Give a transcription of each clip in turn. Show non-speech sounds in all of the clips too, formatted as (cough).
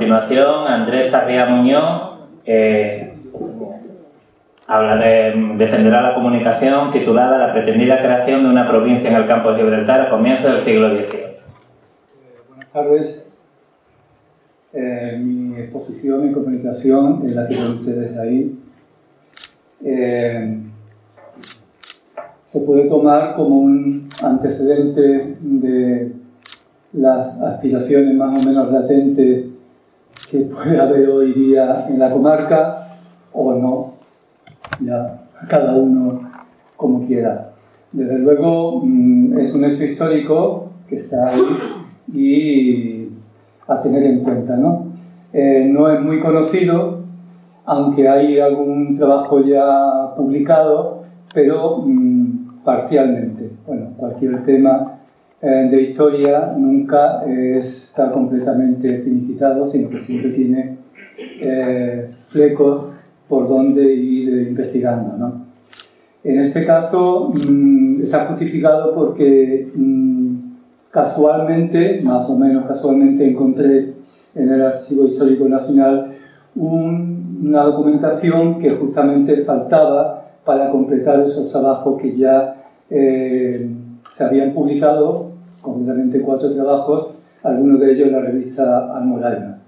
Eh, continuación, Andrés Arría Muñoz eh, defenderá la comunicación titulada La pretendida creación de una provincia en el campo de Gibraltar a comienzos del siglo XVIII. buenas tardes. mi exposición y comunicación es la que ven ustedes ahí. se puede tomar como un antecedente de las aspiraciones más o menos latentes que puede haber hoy día en la comarca o no, ya cada uno como quiera. Desde luego mm, es un hecho histórico que está ahí y a tener en cuenta. ¿no? Eh, no es muy conocido, aunque hay algún trabajo ya publicado, pero mm, parcialmente. Bueno, cualquier tema de historia nunca está completamente finicitado, sino que siempre tiene eh, flecos por donde ir investigando. ¿no? En este caso mm, está justificado porque mm, casualmente, más o menos casualmente, encontré en el Archivo Histórico Nacional una documentación que justamente faltaba para completar esos trabajos que ya eh, se habían publicado concretamente cuatro trabajos, algunos de ellos en la revista Almoralma.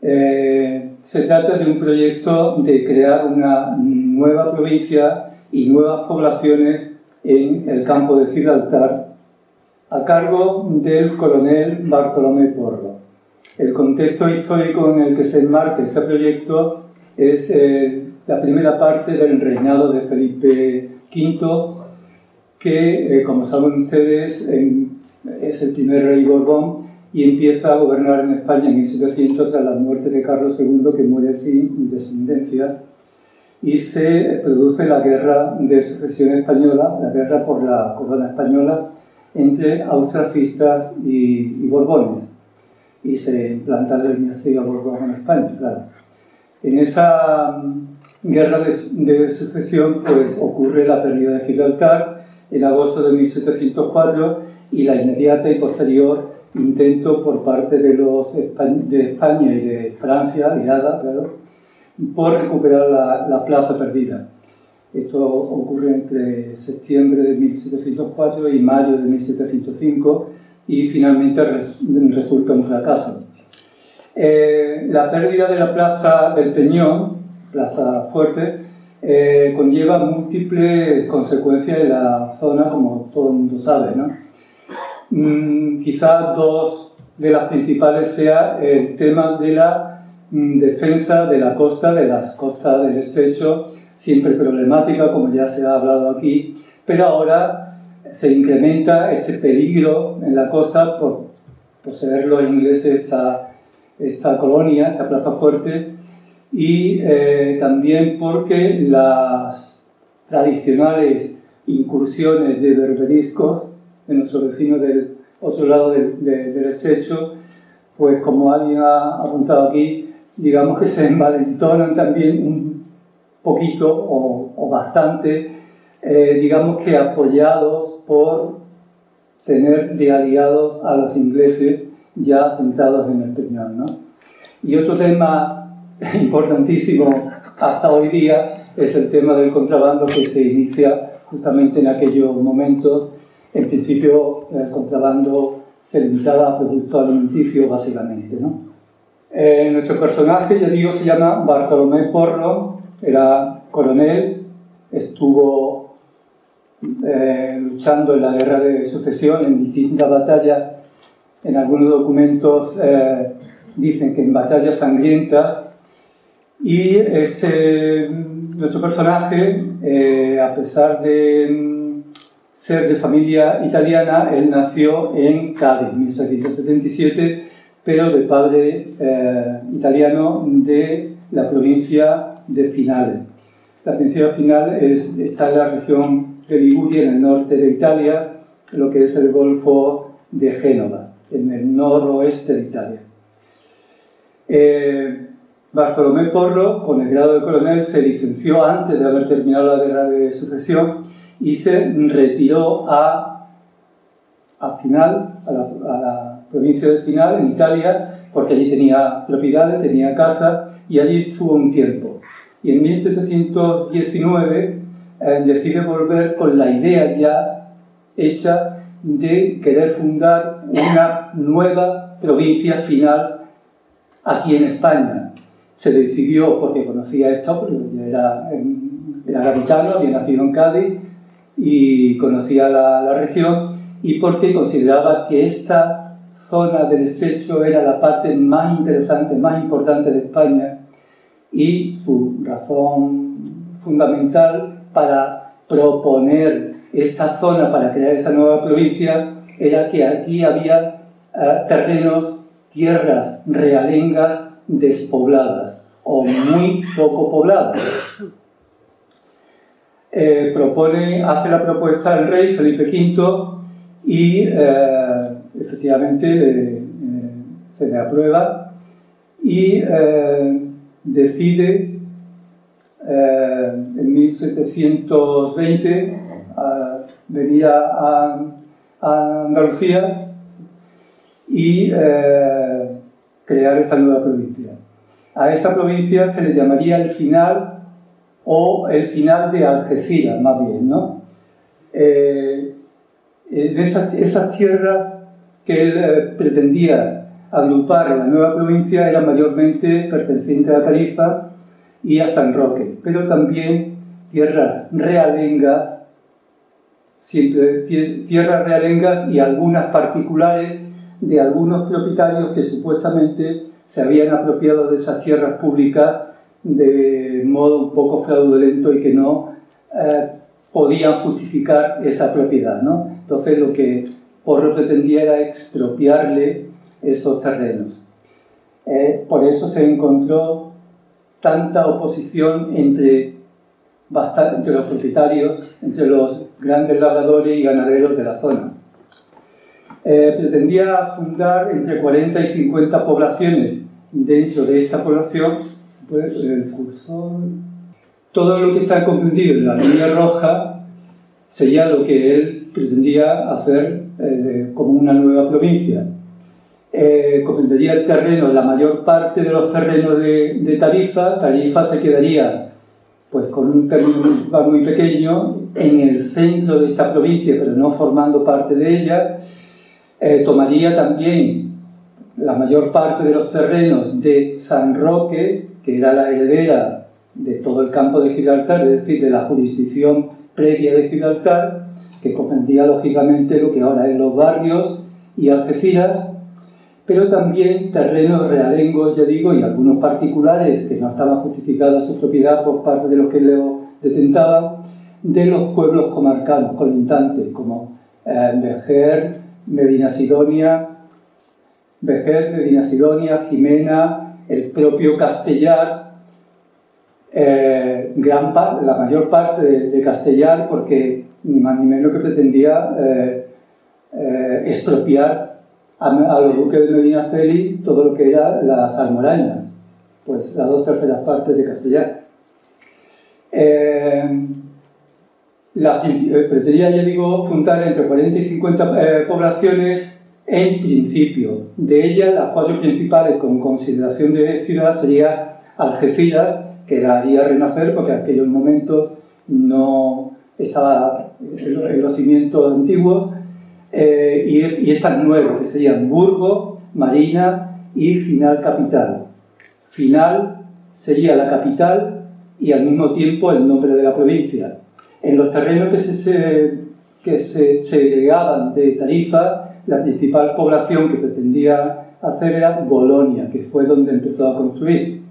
Eh, se trata de un proyecto de crear una nueva provincia y nuevas poblaciones en el campo de Gibraltar a cargo del coronel Bartolomé Porro. El contexto histórico en el que se enmarca este proyecto es eh, la primera parte del reinado de Felipe V, que, eh, como saben ustedes, en es el primer rey Borbón y empieza a gobernar en España en 1700 tras la muerte de Carlos II, que muere sin descendencia, y se produce la guerra de sucesión española, la guerra por la corona española entre austrafistas y, borbones, y se implanta la dinastía Borbón en España, claro. En esa mm, guerra de, de sucesión pues, ocurre la pérdida de Gibraltar en agosto de 1704 y la inmediata y posterior intento por parte de, los, de España y de Francia, aliada, claro, por recuperar la, la, plaza perdida. Esto ocurre entre septiembre de 1704 y mayo de 1705 y finalmente resulta un fracaso. Eh, la pérdida de la plaza del Peñón, plaza fuerte, eh, conlleva múltiples consecuencias en la zona, como todo el mundo sabe. ¿no? Mm, quizás dos de las principales sea el tema de la mm, defensa de la costa, de las costas del estrecho, siempre problemática, como ya se ha hablado aquí, pero ahora se incrementa este peligro en la costa por poseer los ingleses esta, esta colonia, esta plaza fuerte, y eh, también porque las tradicionales incursiones de berberiscos de nuestro vecino del otro lado del, estrecho, pues como alguien ha apuntado aquí, digamos que se envalentonan también un poquito o, bastante, eh, digamos que apoyados por tener de aliados a los ingleses ya sentados en el Peñón. ¿no? Y otro tema (laughs) importantísimo hasta hoy día es el tema del contrabando que se inicia justamente en aquellos momentos en principio el contrabando se limitaba a productos alimenticios básicamente. ¿no? Eh, nuestro personaje, ya digo, se llama Bartolomé Porro, era coronel, estuvo eh, luchando en la guerra de sucesión en distintas batallas. En algunos documentos eh, dicen que en batallas sangrientas. Y este, nuestro personaje, a pesar de ser de familia italiana, él nació en Cádiz, 1777, pero de padre eh, italiano de la provincia de Finale. La provincia de Finale es, está en la región de Liguria, en el norte de Italia, lo que es el Golfo de Génova, en el noroeste de Italia. Eh, Bartolomé Porro, con el grado de coronel, se licenció antes de haber terminado la guerra de sucesión y se retiró a, a Final, a la, provincia de Final, en Italia, porque allí tenía propiedades, tenía casa y allí estuvo un tiempo. Y en 1719 eh, decide volver con la idea ya hecha de querer fundar una nueva provincia final aquí en España. Se decidió porque conocía esto, porque era, era gaditano, había nacido en Cádiz y conocía la, la región, y porque consideraba que esta zona del estrecho era la parte más interesante, más importante de España, y su razón fundamental para proponer esta zona para crear esa nueva provincia era que aquí había eh, terrenos, tierras realengas despobladas o muy poco pobladas. Eh, propone, hace la propuesta al rey Felipe V y eh, efectivamente se le aprueba y decide en 1720 venía a, Andalucía y eh, crear esta nueva provincia. A esa provincia se le llamaría el final o el final de Algeciras, más bien, ¿no? Eh, esas, esas, tierras que él eh, pretendía agrupar en la nueva provincia eran mayormente pertenecientes a Tarifa y a San Roque, pero también tierras realengas tierras realengas y algunas particulares de algunos propietarios que supuestamente se habían apropiado de esas tierras públicas de modo un poco fraudulento y que no eh, podían justificar esa propiedad. ¿no? Entonces lo que Porro pretendía era expropiarle esos terrenos. Eh, por eso se encontró tanta oposición entre, entre los propietarios, entre los grandes labradores y ganaderos de la zona. Eh, pretendía fundar entre 40 y 50 poblaciones. Dentro de esta población, pues, todo lo que está comprendido en la línea roja sería lo que él pretendía hacer eh, como una nueva provincia. Eh, comprendería el terreno, la mayor parte de los terrenos de, de Tarifa. Tarifa se quedaría pues con un término municipal muy pequeño, en el centro de esta provincia, pero no formando parte de ella, eh, tomaría también la mayor parte de los terrenos de San Roque, que era la heredera de todo el campo de Gibraltar, es decir, de la jurisdicción previa de Gibraltar, que comprendía lógicamente lo que ahora es los barrios y Algeciras, pero también terrenos realengos, ya digo, y algunos particulares que no estaban justificados su propiedad por parte de los que lo detentaban, de los pueblos comarcanos colindantes, como eh, Vejer, Medina Sidonia, Vejer, Medina Sidonia, Jimena, el propio Castellar, eh, gran la mayor parte de, Castellar, porque ni más ni menos que pretendía eh, expropiar a, los duques de Medina Celi todo lo que era las almorañas, pues las dos terceras partes de Castellar. La, eh, pretendía, ya digo, fundar entre 40 y 50 eh, poblaciones en principio. De ellas, las cuatro principales con consideración de ciudad sería Algeciras, que la haría renacer porque en aquellos momentos no estaba en los cimientos antiguos, eh, y, estas nuevas, que serían Burgo, Marina y Final Capital. Final sería la capital y al mismo tiempo el nombre de la provincia. En los terrenos que se, que se segregaban de Tarifa, la principal población que pretendía hacer era Bolonia, que fue donde empezó a construir.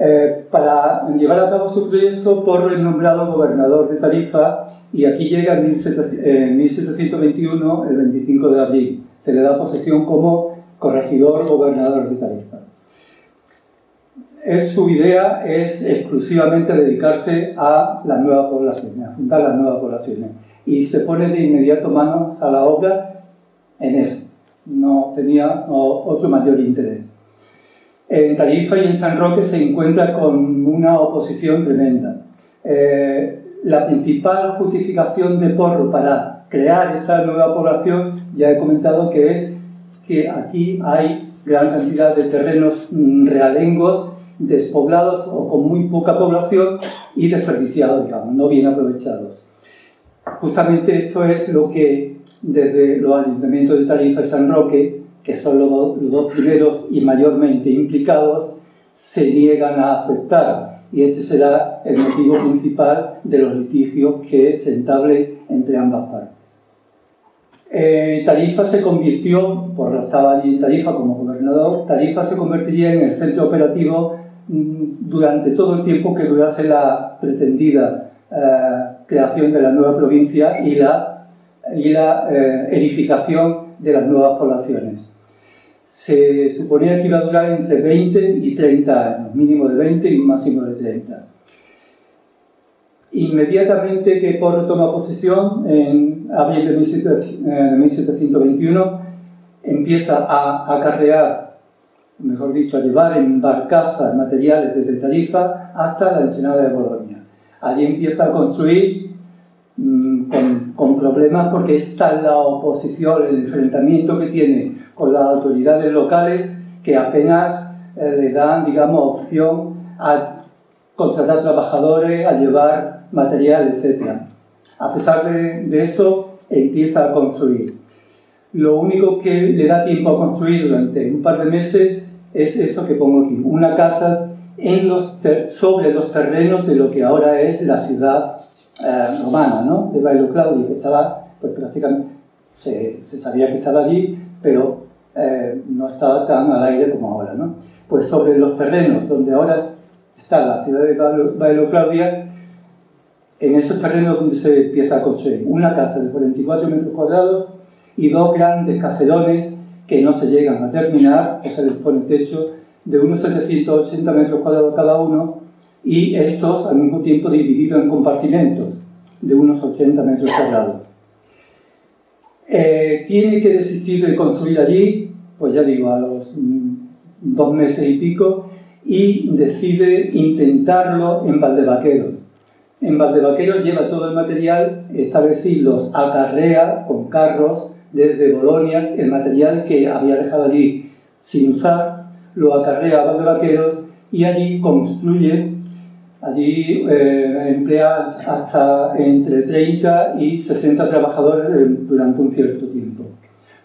Eh, para llevar a cabo su proyecto, por el nombrado gobernador de Tarifa y aquí llega en 1721, el 25 de abril. Se le da posesión como corregidor gobernador de Tarifa. Su idea es exclusivamente dedicarse a las nuevas poblaciones, a fundar las nuevas poblaciones. Y se pone de inmediato manos a la obra en eso. No tenía otro mayor interés. En Tarifa y en San Roque se encuentra con una oposición tremenda. Eh, la principal justificación de Porro para crear esta nueva población, ya he comentado que es que aquí hay gran cantidad de terrenos mm, realengos, despoblados o con muy poca población y desperdiciados, digamos, no bien aprovechados. Justamente esto es lo que desde los ayuntamientos de Tarifa y San Roque, que son los, dos primeros y mayormente implicados, se niegan a aceptar. Y este será el motivo principal de los litigios que se entablen entre ambas partes. Eh, Tarifa se convirtió, por estaba allí en Tarifa como gobernador, Tarifa se convertiría en el centro operativo durante todo el tiempo que durase la pretendida eh, creación de la nueva provincia y la, y la eh, edificación de las nuevas poblaciones. Se suponía que iba a durar entre 20 y 30 años, mínimo de 20 y máximo de 30. Inmediatamente que Porro toma posesión, en abril de 1721, eh, empieza a acarrear, mejor dicho, a llevar en barcazas materiales desde Tarifa hasta la Ensenada de Bolonia. Allí empieza a construir mm, con, con, problemas porque está la oposición, el enfrentamiento que tiene con las autoridades locales que apenas eh, le dan, digamos, opción a contratar trabajadores, a llevar material, etc. A pesar de, eso, empieza a construir. Lo único que le da tiempo a construir durante un par de meses es esto que pongo aquí, una casa en los sobre los terrenos de lo que ahora es la ciudad eh, romana, ¿no? de Bailo Claudio, que estaba, pues prácticamente, se, se, sabía que estaba allí, pero eh, no estaba tan al aire como ahora. ¿no? Pues sobre los terrenos donde ahora está la ciudad de Bailo Claudia, en esos terrenos donde se empieza a construir una casa de 44 metros cuadrados y dos grandes caserones que no se llegan a terminar, o se les pone techo de unos 780 metros cuadrados cada uno y estos al mismo tiempo divididos en compartimentos de unos 80 metros cuadrados. Eh, tiene que desistir de construir allí, pues ya digo, a los mm, dos meses y pico, y decide intentarlo en Valdevaqueros. En Valdevaqueros lleva todo el material, esta vez sí los acarrea con carros desde Bolonia, el material que había dejado allí sin usar, lo acarrea a Valdevaqueros y allí construye, allí eh, emplea hasta entre 30 y 60 trabajadores durante un cierto tiempo.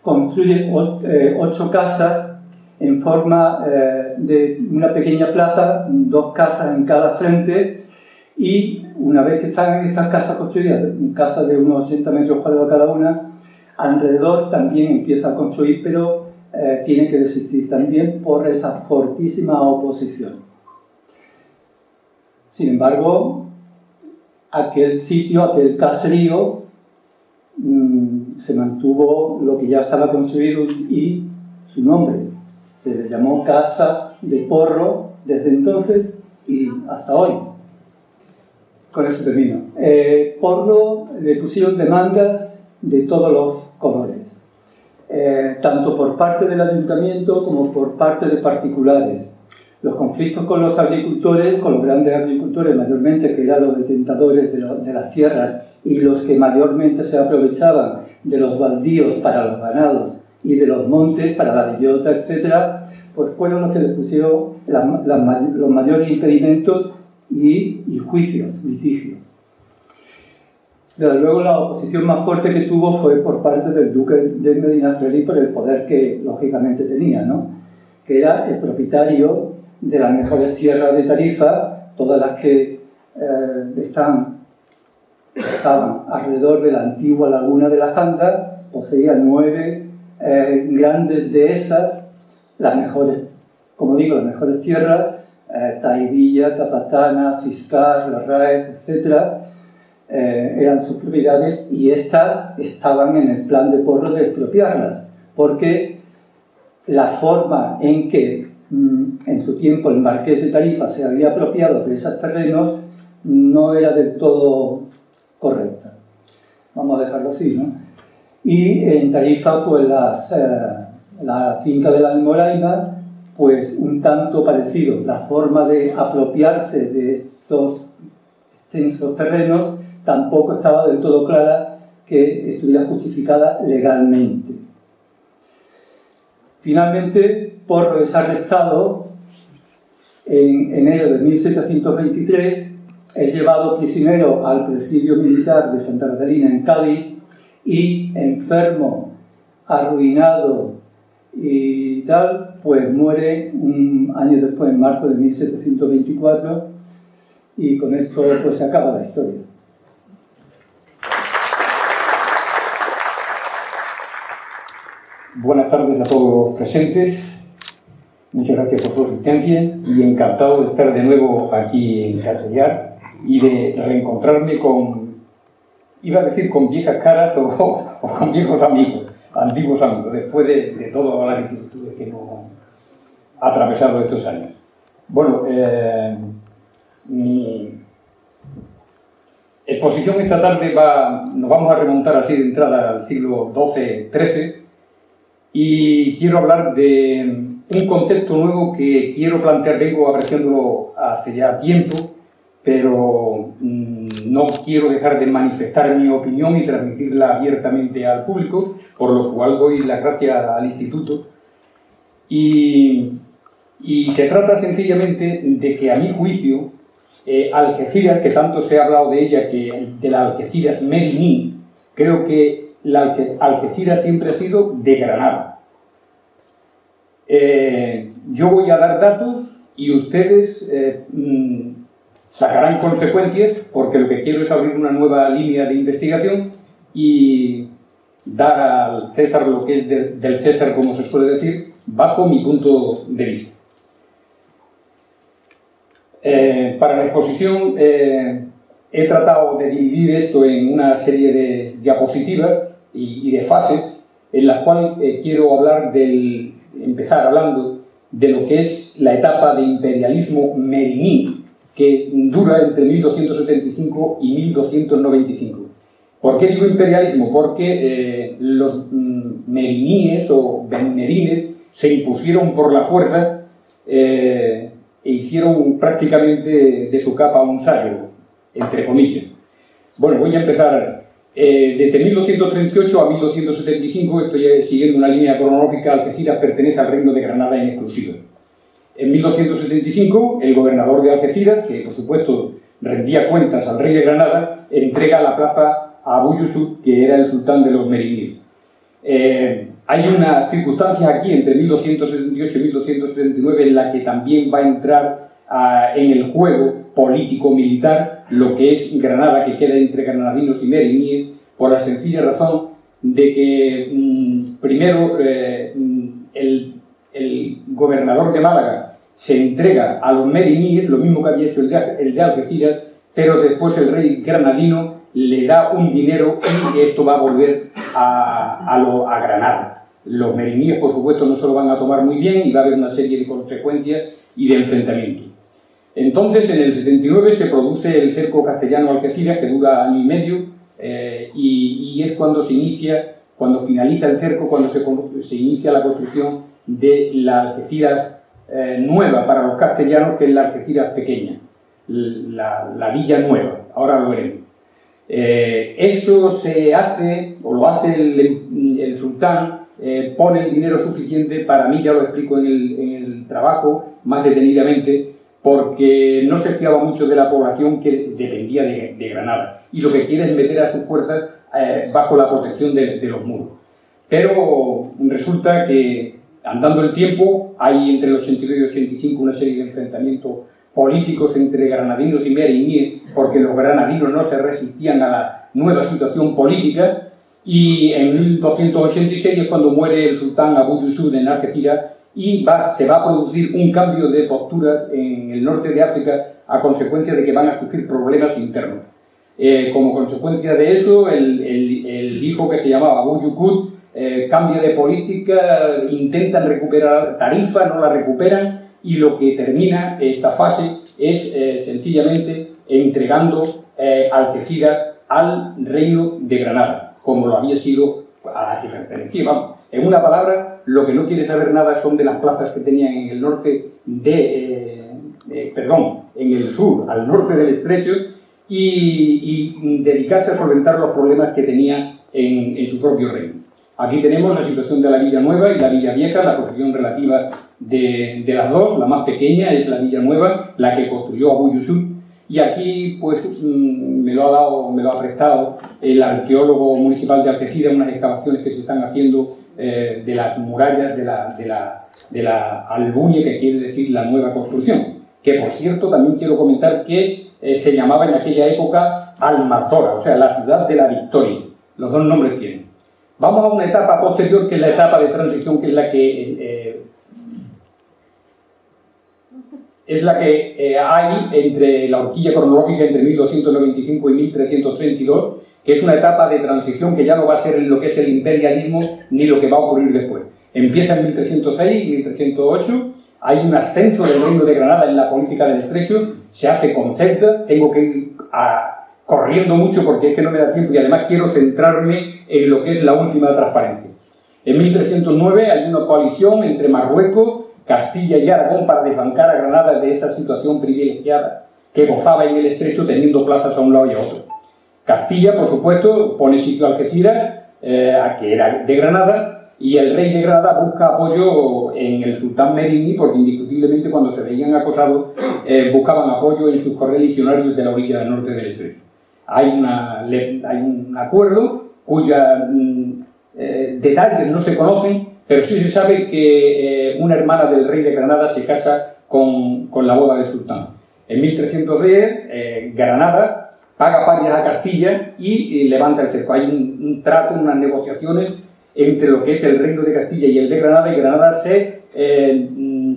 Construye eh, ocho casas en forma eh, de una pequeña plaza, dos casas en cada frente, y una vez que están estas casas construidas, casas de unos 80 metros cuadrados cada una, alrededor también empieza a construir, pero eh, tiene que desistir también por esa fortísima oposición. Sin embargo, aquel sitio, aquel caserío, mm, se mantuvo lo que ya estaba construido y su nombre, se le llamó Casas de Porro desde entonces y hasta hoy. Con eso termino. Eh, porro le pusieron demandas de todos los colores, eh, tanto por parte del ayuntamiento como por parte de particulares. Los conflictos con los agricultores, con los grandes agricultores mayormente, que eran los detentadores de, de las tierras y los que mayormente se aprovechaban de los baldíos para los ganados y de los montes para la bellota, etc., pues fueron los que le pusieron los mayores impedimentos y, juicios, litigios. Desde luego la oposición más fuerte que tuvo fue por parte del duque de Medinaceli por el poder que lógicamente tenía, ¿no? que era el propietario de las mejores tierras de Tarifa, todas las que eh, están, estaban alrededor de la antigua laguna de la Janda, poseía nueve eh, grandes dehesas, las mejores, como digo, las mejores tierras, eh, Taidilla, Capatana, Ciscar, Larraez, etc., eh, eran sus propiedades y estas estaban en el plan de Porro de expropiarlas, porque la forma en que mm, en su tiempo el marqués de Tarifa se había apropiado de esos terrenos no era del todo correcta. Vamos a dejarlo así, ¿no? Y en Tarifa, pues las, eh, la finca de la Almoraima, pues un tanto parecido. La forma de apropiarse de estos extensos terrenos tampoco estaba del todo clara que estuviera justificada legalmente. Finalmente, Porro es arrestado en enero de 1723, es llevado prisionero al presidio militar de Santa Catalina en Cádiz y enfermo, arruinado y tal, pues muere un año después, en marzo de 1724, y con esto pues se acaba la historia. Buenas tardes a todos los presentes. Muchas gracias por su asistencia y encantado de estar de nuevo aquí en Castellar y de reencontrarme con, iba a decir con viejas caras (laughs) o, con viejos amigos, antiguos amigos, después de, todas las dificultades que hemos atravesado estos años. Bueno, eh, mi exposición esta tarde va, nos vamos a remontar así de entrada al siglo XII-XIII y quiero hablar de un concepto nuevo que quiero plantear, vengo apreciándolo hace ya tiempo, pero mm, no quiero dejar de manifestar mi opinión y transmitirla abiertamente al público, por lo cual doy las gracias al instituto. Y, se trata sencillamente de que a mi juicio, eh, Algeciras, que tanto se ha hablado de ella, que de la Algeciras Meriní, creo que la Algeciras siempre ha sido de Granada. Eh, yo voy a dar datos y ustedes eh, mm, sacarán consecuencias porque lo que quiero es abrir una nueva línea de investigación y dar al César lo que es del César, como se suele decir, bajo mi punto de vista. Eh, para la exposición he tratado de dividir esto en una serie de diapositivas y, de fases en las cuales quiero hablar del empezar hablando de lo que es la etapa de imperialismo meriní, que dura entre 1275 y 1295. ¿Por qué digo imperialismo? Porque eh, los mm, meriníes o benmerines se impusieron por la fuerza eh, e hicieron prácticamente de su capa un sallo, entre comillas. Bueno, voy a empezar eh, desde 1238 a 1275, estoy siguiendo una línea cronológica, Algeciras pertenece al Reino de Granada en exclusiva. En 1275, el gobernador de Algeciras, que por supuesto rendía cuentas al rey de Granada, entrega la plaza a Abu Yusuf, que era el sultán de los meriníes. Eh, hay una circunstancia aquí entre 1278 y 1279 en la que también va a entrar ah, en el juego político-militar lo que es Granada, que queda entre granadinos y meriníes, por la sencilla razón de que, mm, primero, eh, mm, el, gobernador de Málaga se entrega a los meriníes, lo mismo que había hecho el de, el de Algeciras, pero después el rey granadino le da un dinero y esto va a volver a, a, a Granada. Los meriníes, por supuesto, no se lo van a tomar muy bien y va a haber una serie de consecuencias y de enfrentamientos. Entonces, en el 79 se produce el cerco castellano Algeciras, que dura año y medio, eh, y, es cuando se inicia, cuando finaliza el cerco, cuando se, inicia la construcción de la Algeciras eh, nueva para los castellanos, que es la Algeciras pequeña, la, Villa Nueva. Ahora lo veremos. Eh, eso se hace, o lo hace el, sultán, pone el dinero suficiente, para mí ya lo explico en el trabajo más detenidamente, porque no se fiaba mucho de la población que dependía de, Granada y lo que quiere es meter a sus fuerzas eh, bajo la protección de, los muros. Pero resulta que andando el tiempo hay entre el 82 y el 85 una serie de enfrentamientos políticos entre granadinos y meriníes porque los granadinos no se resistían a la nueva situación política y en 1286 es cuando muere el sultán Abu Yusuf en Algeciras y se va a producir un cambio de postura en el norte de África a consecuencia de que van a surgir problemas internos. Eh, como consecuencia de eso, el, el, hijo que se llamaba Abu Yukut eh, cambia de política, intentan recuperar tarifa, no la recuperan y lo que termina esta fase es eh, sencillamente entregando Algeciras al reino de Granada, como lo había sido a la que pertenecía. Vamos. En una palabra, lo que no quiere saber nada son de las plazas que tenían en el norte de, eh, perdón, en el sur, al norte del estrecho, y, dedicarse a solventar los problemas que tenía en, su propio reino. Aquí tenemos la situación de la Villa Nueva y la Villa Vieja, la posición relativa de, las dos, la más pequeña es la Villa Nueva, la que construyó Abu Yusuf, y aquí pues mm, me lo ha dado, me lo ha prestado el arqueólogo municipal de Algeciras, unas excavaciones que se están haciendo eh, de las murallas de la, de, la, de la Albuña, que quiere decir la nueva construcción. Que por cierto, también quiero comentar que eh, se llamaba en aquella época Almazora, o sea, la ciudad de la victoria. Los dos nombres tienen. Vamos a una etapa posterior, que es la etapa de transición, que es la que eh, es la que hay entre la horquilla cronológica entre 1295 y 1332, que es una etapa de transición que ya no va a ser lo que es el imperialismo ni lo que va a ocurrir después. Empieza en 1306 y 1308, hay un ascenso del reino de Granada en la política del estrecho, se hace concepto, tengo que ir corriendo mucho porque es que no me da tiempo y además quiero centrarme en lo que es la última transparencia. En 1309 hay una coalición entre Marruecos, Castilla y Aragón para desbancar a Granada de esa situación privilegiada que gozaba en el estrecho teniendo plazas a un lado y a otro. Castilla, por supuesto, pone sitio a Algeciras, eh, que era de Granada, y el rey de Granada busca apoyo en el sultán Merini, porque indiscutiblemente cuando se veían acosados eh, buscaban apoyo en sus correligionarios de la orilla del norte del estrecho. Hay, un acuerdo cuya mm, eh, detalles no se conocen, pero sí se sabe que eh, una hermana del rey de Granada se casa con, con la boda del sultán. En 1310, eh, Granada paga parias a Castilla y, levanta el cerco. Hay un, trato, unas negociaciones entre lo que es el reino de Castilla y el de Granada, y Granada se eh, mm,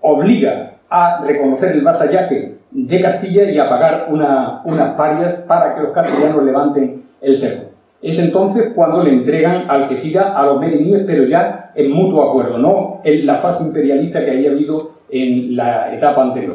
obliga a reconocer el vasallaje de Castilla y a pagar una, unas parias para que los castellanos levanten el cerco. Es entonces cuando le entregan Algeciras a los meriníes, pero ya en mutuo acuerdo, no en la fase imperialista que había habido en la etapa anterior.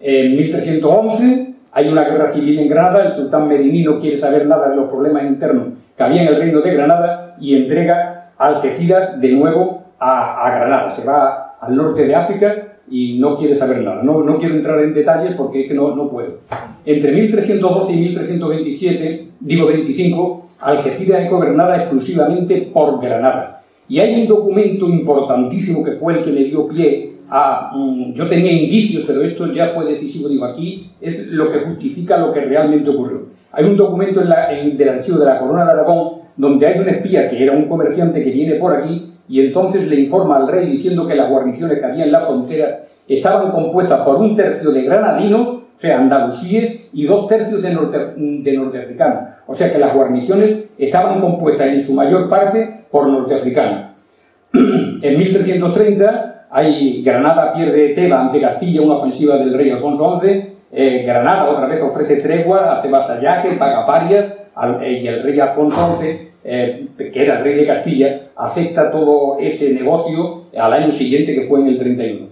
En 1311 hay una guerra civil en Granada, el sultán meriní no quiere saber nada de los problemas internos que había en el reino de Granada y entrega Algeciras de nuevo a, Granada. Se va al norte de África y no quiere saber nada. No, no quiero entrar en detalles porque es que no, no puedo. Entre 1312 y 1327, digo 25, Algeciras es gobernada exclusivamente por Granada. Y hay un documento importantísimo que fue el que me dio pie a... Mm, yo tenía indicios, pero esto ya fue decisivo, digo, aquí es lo que justifica lo que realmente ocurrió. Hay un documento en del archivo de la Corona de Aragón donde hay un espía que era un comerciante que viene por aquí y entonces le informa al rey diciendo que las guarniciones que había en la frontera estaban compuestas por un tercio de granadinos, o sea, andalusíes, y dos tercios de, norte, de norteafricanos. O sea que las guarniciones estaban compuestas en su mayor parte por norteafricanos. (clears throat) en 1330 hay, Granada pierde Teba ante Castilla, una ofensiva del rey Alfonso XI. Eh, Granada otra vez ofrece tregua, hace vasallaje, paga parias, eh, y el rey Alfonso XI, eh, que era el rey de Castilla, acepta todo ese negocio al año siguiente, que fue en el 31.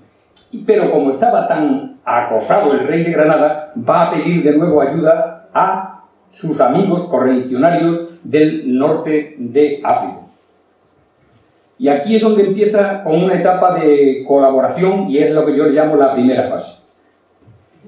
Pero como estaba tan acosado el rey de Granada, va a pedir de nuevo ayuda a sus amigos correligionarios del norte de África. Y aquí es donde empieza con una etapa de colaboración y es lo que yo llamo la primera fase.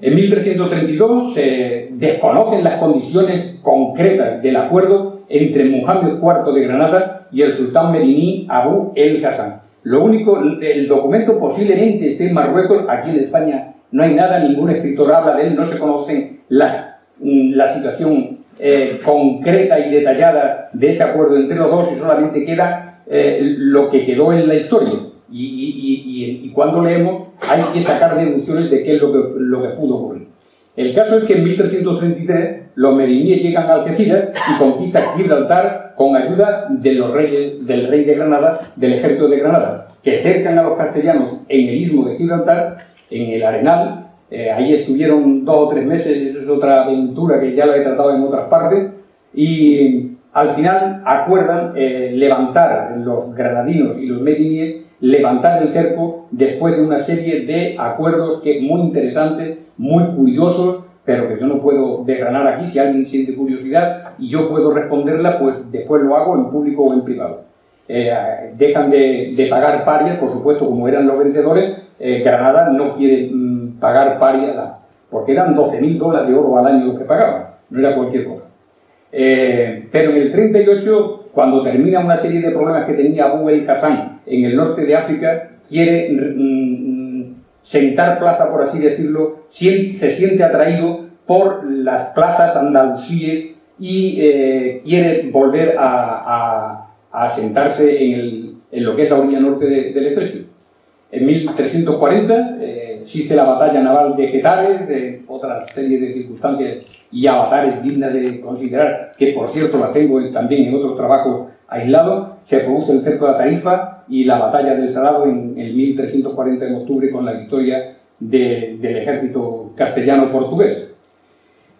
En 1332 se desconocen las condiciones concretas del acuerdo entre Muhammad IV de Granada y el sultán meriní Abu el Hassan. Lo único, el documento posiblemente esté en Marruecos, aquí en España no hay nada, ningún escritor habla de él, no se conocen las Mm, la situación eh, concreta y detallada de ese acuerdo entre los dos y solamente queda eh, lo que quedó en la historia. Y, cuando leemos hay que sacar deducciones de qué es lo que, lo que pudo ocurrir. El caso es que en 1333 los meriníes llegan a Algeciras y conquistan Gibraltar con ayuda de los reyes, del rey de Granada, del ejército de Granada, que cercan a los castellanos en el istmo de Gibraltar, en el Arenal, eh, ahí estuvieron dos o tres meses, eso es otra aventura que ya la he tratado en otras partes, y al final acuerdan eh, levantar los granadinos y los meriníes, levantar el cerco después de una serie de acuerdos que muy interesantes, muy curiosos, pero que yo no puedo desgranar aquí, si alguien siente curiosidad y yo puedo responderla, pues después lo hago en público o en privado. Eh, dejan de, pagar parias, por supuesto, como eran los vencedores, Granada no quiere mm, pagar paria, porque eran 12.000 dólares de oro al año lo que pagaban, no era cualquier cosa. Eh, pero en el 38 cuando termina una serie de problemas que tenía Abu el Hassan en el norte de África, quiere mm, mm, sentar plaza, por así decirlo, se siente atraído por las plazas andalusíes y eh, quiere volver a, a, sentarse en, lo que es la orilla norte del estrecho. En 1340 eh, existe la batalla naval de Getares, de otra serie de circunstancias y avatares dignas de considerar, que por cierto la tengo también en otro trabajo aislado, se produce el cerco de Tarifa y la batalla del Salado en el 1340 de octubre con la victoria del ejército castellano-portugués.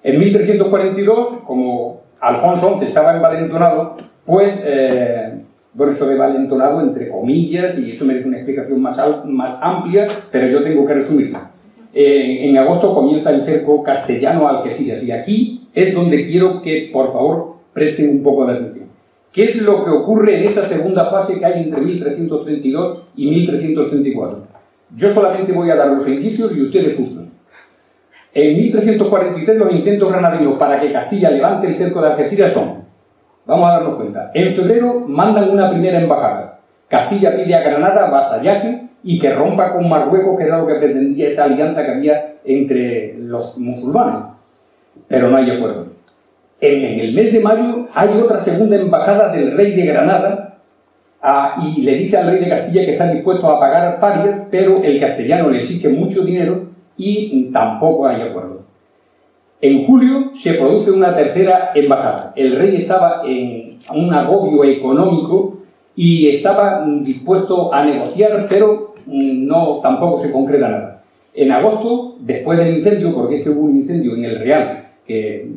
En 1342, como Alfonso XI estaba envalentonado, pues, eh, bueno, eso de valentonado entre comillas, y eso merece una explicación más, más amplia, pero yo tengo que resumirla. Eh, en agosto comienza el cerco castellano Algeciras, y aquí es donde quiero que, por favor, presten un poco de atención. ¿Qué es lo que ocurre en esa segunda fase que hay entre 1332 y 1334? Yo solamente voy a dar los indicios y ustedes juzgan. En 1343 los intentos granadinos para que Castilla levante el cerco de Algeciras son, vamos a darnos cuenta, en febrero mandan una primera embajada. Castilla pide a Granada vasallaje y que rompa con Marruecos, que era lo que pretendía esa alianza que había entre los musulmanes. Pero no hay acuerdo. En, el mes de mayo hay otra segunda embajada del rey de Granada ah, y le dice al rey de Castilla que está dispuesto a pagar parias, pero el castellano le exige mucho dinero y tampoco hay acuerdo. En julio se produce una tercera embajada. El rey estaba en un agobio económico y estaba dispuesto a negociar, pero no tampoco se concreta nada. En agosto, después del incendio, porque es que hubo un incendio en el Real que,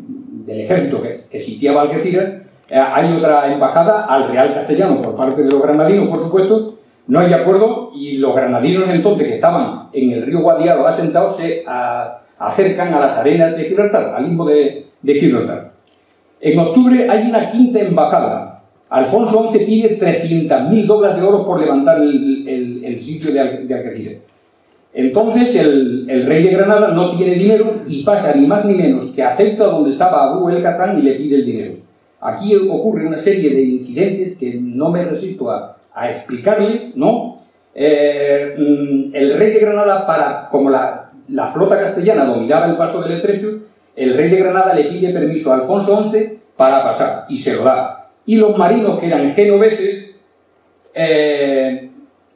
del ejército que, que sitiaba Algeciras, eh, hay otra embajada al Real Castellano por parte de los granadinos, por supuesto, no hay acuerdo y los granadinos entonces que estaban en el río Guadiaro asentados se acercan a las arenas de Gibraltar, al limbo de, Gibraltar. En octubre hay una quinta embajada. Alfonso XI pide 300.000 dólares de oro por levantar el, sitio de, Algeciras. Entonces el, rey de Granada no tiene dinero y pasa ni más ni menos que acepta donde estaba Abu el Kazán y le pide el dinero. Aquí ocurre una serie de incidentes que no me resisto a, a explicarle, ¿no? Eh, mm, el rey de Granada, para, como la, la, flota castellana dominaba el paso del estrecho, el rey de Granada le pide permiso a Alfonso XI para pasar, y se lo da. Y los marinos que eran genoveses eh,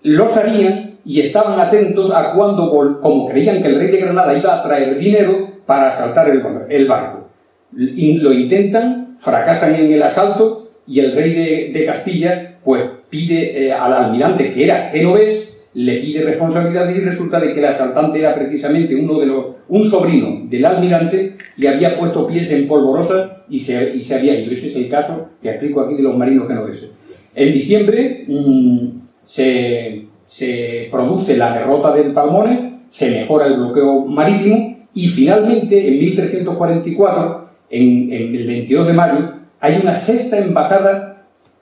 lo sabían y estaban atentos a cuando, como creían que el rey de Granada iba a traer dinero para asaltar el, barco. Lo intentan, fracasan en el asalto y el rey de, de Castilla pues pide eh, al almirante, que era genovés, le pide responsabilidad y resulta de que el asaltante era precisamente uno de los, un sobrino del almirante y había puesto pies en polvorosa y se, y se había ido. Ese es el caso que explico aquí de los marinos genoveses. En diciembre mm, se, se, produce la derrota del Palmones, se mejora el bloqueo marítimo y finalmente en 1344, en, en el 22 de mayo, hay una sexta embajada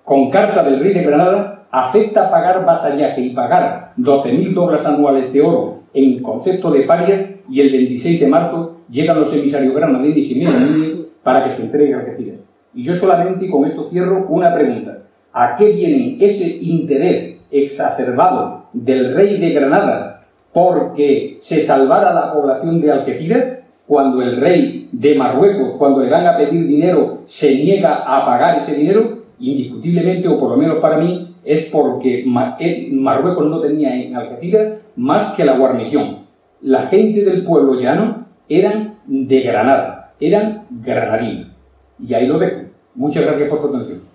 con carta del rey de Granada, acepta pagar vasallaje y pagar 12.000 dólares anuales de oro en concepto de parias y el 26 de marzo llegan los emisarios granadinos y Núñez para que se entregue a Algeciras. Y yo solamente, con esto cierro, una pregunta. ¿A qué viene ese interés exacerbado del rey de Granada porque se salvara la población de Algeciras cuando el rey de Marruecos, cuando le van a pedir dinero, se niega a pagar ese dinero? Indiscutiblemente, o por lo menos para mí, es porque eh, Marruecos no tenía en Algeciras más que la guarnición. La gente del pueblo llano eran de Granada, eran granadinos. Y ahí lo dejo. Muchas gracias por su atención.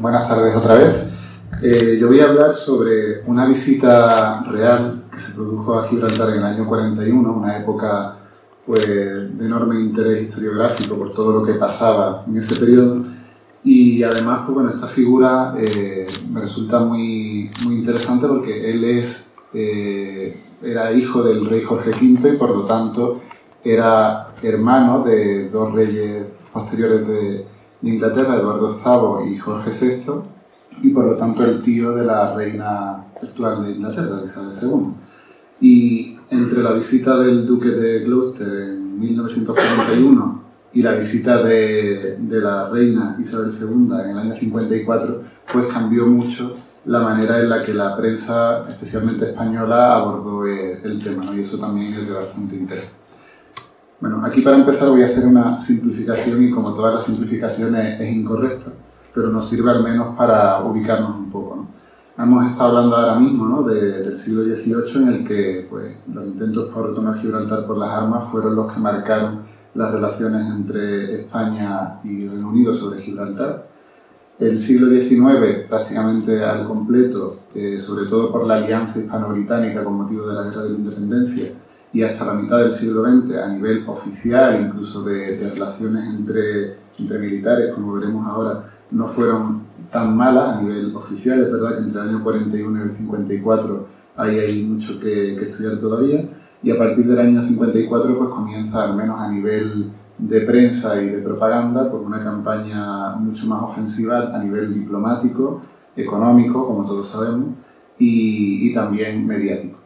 buenas tardes otra vez. Eh, yo voy a hablar sobre una visita real que se produjo a Gibraltar en el año 41, una época pues, de enorme interés historiográfico por todo lo que pasaba en ese periodo. Y además, pues, bueno, esta figura eh, me resulta muy, muy interesante porque él es, eh, era hijo del rey Jorge V y por lo tanto era hermano de dos reyes posteriores de, de Inglaterra, Eduardo VIII y Jorge VI, y por lo tanto el tío de la reina actual de Inglaterra, Isabel II. Y entre la visita del duque de Gloucester en en 1941 y la visita de, de, la reina Isabel II en el año 54, pues cambió mucho la manera en la que la prensa, especialmente española, abordó el, tema, ¿no? y eso también es de bastante interés. Bueno, aquí para empezar voy a hacer una simplificación y como todas las simplificaciones es incorrecta, pero nos sirve al menos para ubicarnos un poco. Hemos estado hablando ahora mismo ¿no? de, del siglo XVIII en el que pues, los intentos por retomar Gibraltar por las armas fueron los que marcaron las relaciones entre España y Reino Unido sobre Gibraltar. El siglo XIX prácticamente al completo, eh, sobre todo por la alianza hispano-británica con motivo de la Guerra de la Independencia, y hasta la mitad del siglo XX a nivel oficial, incluso de, relaciones entre, entre, militares, como veremos ahora, no fueron tan malas a nivel oficial. Es verdad que entre el año 41 y el 54 ahí hay mucho que, estudiar todavía y a partir del año 54 pues comienza al menos a nivel de prensa y de propaganda por una campaña mucho más ofensiva a nivel diplomático, económico, como todos sabemos, y, y también mediático.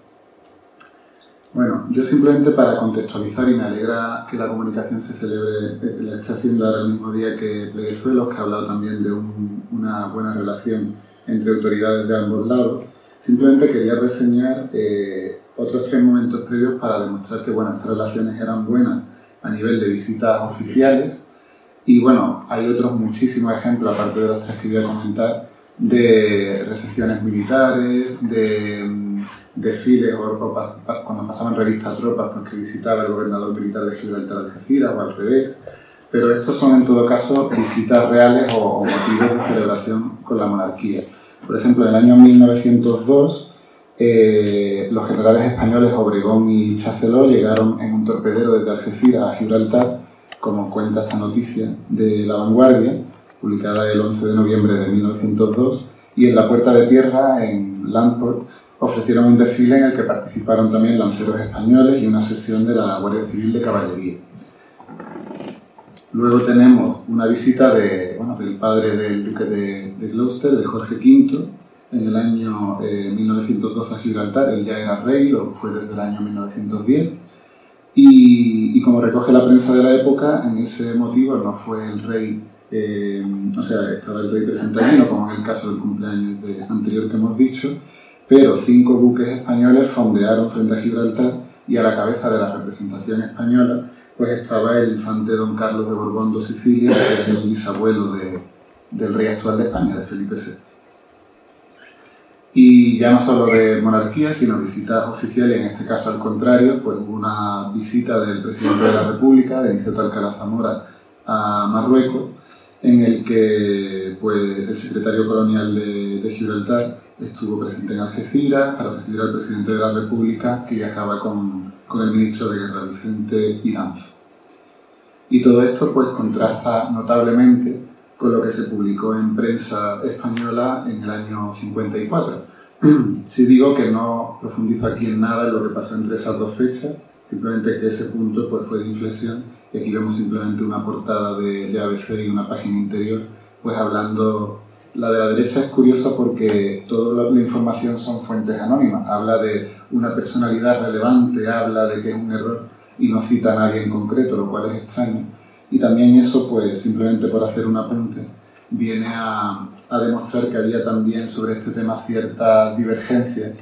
Bueno, yo simplemente para contextualizar y me alegra que la comunicación se celebre, eh, la esté haciendo ahora el mismo día que Pleguezuelos, que ha hablado también de una buena relación entre autoridades de ambos lados, simplemente quería reseñar eh, otros tres momentos previos para demostrar que bueno, estas relaciones eran buenas a nivel de visitas oficiales. Y bueno, hay otros muchísimos ejemplos, aparte de los tres que voy a comentar, de recepciones militares, de desfiles o, cuando pasaban revistas tropas porque visitaba el gobernador militar de Gibraltar Algeciras o al revés. Pero estos son en todo caso visitas reales o, o motivos de celebración con la monarquía. Por ejemplo, en el año 1902 eh, los generales españoles Obregón y Chaceló llegaron en un torpedero desde Algeciras a Gibraltar, como cuenta esta noticia de La Vanguardia, publicada el 11 de noviembre de 1902, y en la Puerta de Tierra, en Landport, ofrecieron un desfile en el que participaron también lanceros españoles y una sección de la Guardia Civil de Caballería. Luego tenemos una visita de, del padre del duque de, de Gloucester, de Jorge V, en el año 1912 eh, a Gibraltar, él ya era rey, lo fue desde el año 1910, y, como recoge la prensa de la época, en ese motivo no fue el rey, eh, o sea, estaba el rey presente allí, no como en el caso del cumpleaños anterior que hemos dicho, pero cinco buques españoles fondearon frente a Gibraltar y a la cabeza de la representación española pues estaba el infante don Carlos de Borbón de Sicilia, que es el bisabuelo de, del rey actual de España, de Felipe VI. Y ya no solo de monarquía, sino visitas oficiales, en este caso al contrario, pues hubo una visita del presidente de la República, de Niceto Alcalá Zamora, a Marruecos, en el que pues, el secretario colonial de, de, Gibraltar estuvo presente en Algeciras para recibir al presidente de la República, que viajaba con, con el ministro de Guerra, Vicente Iranzo. Y todo esto pues contrasta notablemente con lo que se publicó en prensa española en el año 54. (clears throat) Si digo que no profundizo aquí en nada en lo que pasó entre esas dos fechas, simplemente que ese punto pues, fue de inflexión y aquí vemos simplemente una portada de, de ABC y una página interior, pues hablando la de la derecha es curiosa porque toda la información son fuentes anónimas. Habla de una personalidad relevante, habla de que es un error y no cita a nadie en concreto, lo cual es extraño. Y también eso, pues simplemente por hacer un apunte, viene a, a demostrar que había también sobre este tema cierta divergencia.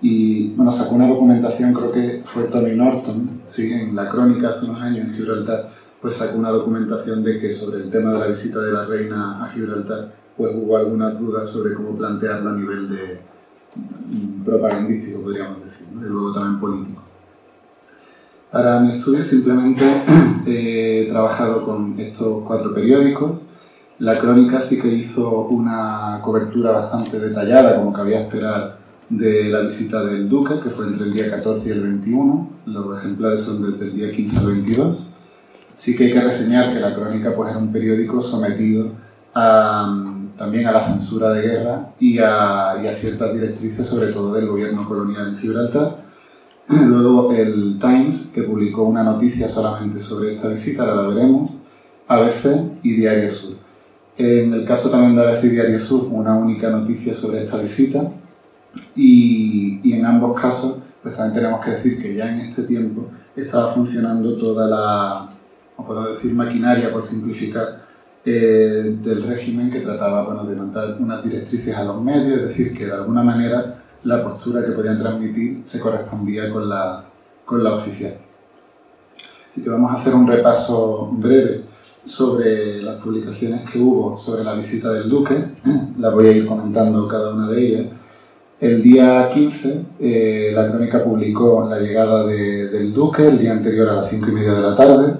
Y bueno, sacó una documentación, creo que fue Tony Norton, ¿sí? en la crónica hace unos años en Gibraltar, pues sacó una documentación de que sobre el tema de la visita de la reina a Gibraltar, pues hubo algunas dudas sobre cómo plantearlo a nivel de mm, propagandístico, podríamos decir, y luego también político. Para mi estudio simplemente (clears throat) he trabajado con estos cuatro periódicos. La crónica sí que hizo una cobertura bastante detallada, como cabía esperar, de la visita del duque, que fue entre el día 14 y el 21. Los ejemplares son desde el día 15 al 22. Sí que hay que reseñar que la crónica pues, era un periódico sometido también a la censura de guerra y a, y a ciertas directrices, sobre todo del gobierno colonial en Gibraltar (clears throat) Luego el Times, que publicó una noticia solamente sobre esta visita, ahora la veremos, ABC y Diario Sur. En el caso también de ABC y Diario Sur, una única noticia sobre esta visita y, y en ambos casos pues también tenemos que decir que ya en este tiempo estaba funcionando toda la, o puedo decir, maquinaria, por simplificar, eh, del régimen que trataba bueno, de montar unas directrices a los medios, es decir, que de alguna manera la postura que podían transmitir se correspondía con la, con la oficial. Así que vamos a hacer un repaso breve sobre las publicaciones que hubo sobre la visita del duque. (clears throat) Las voy a ir comentando cada una de ellas. El día 15, eh, la crónica publicó la llegada del duque, el día anterior a las 5 y media de la tarde.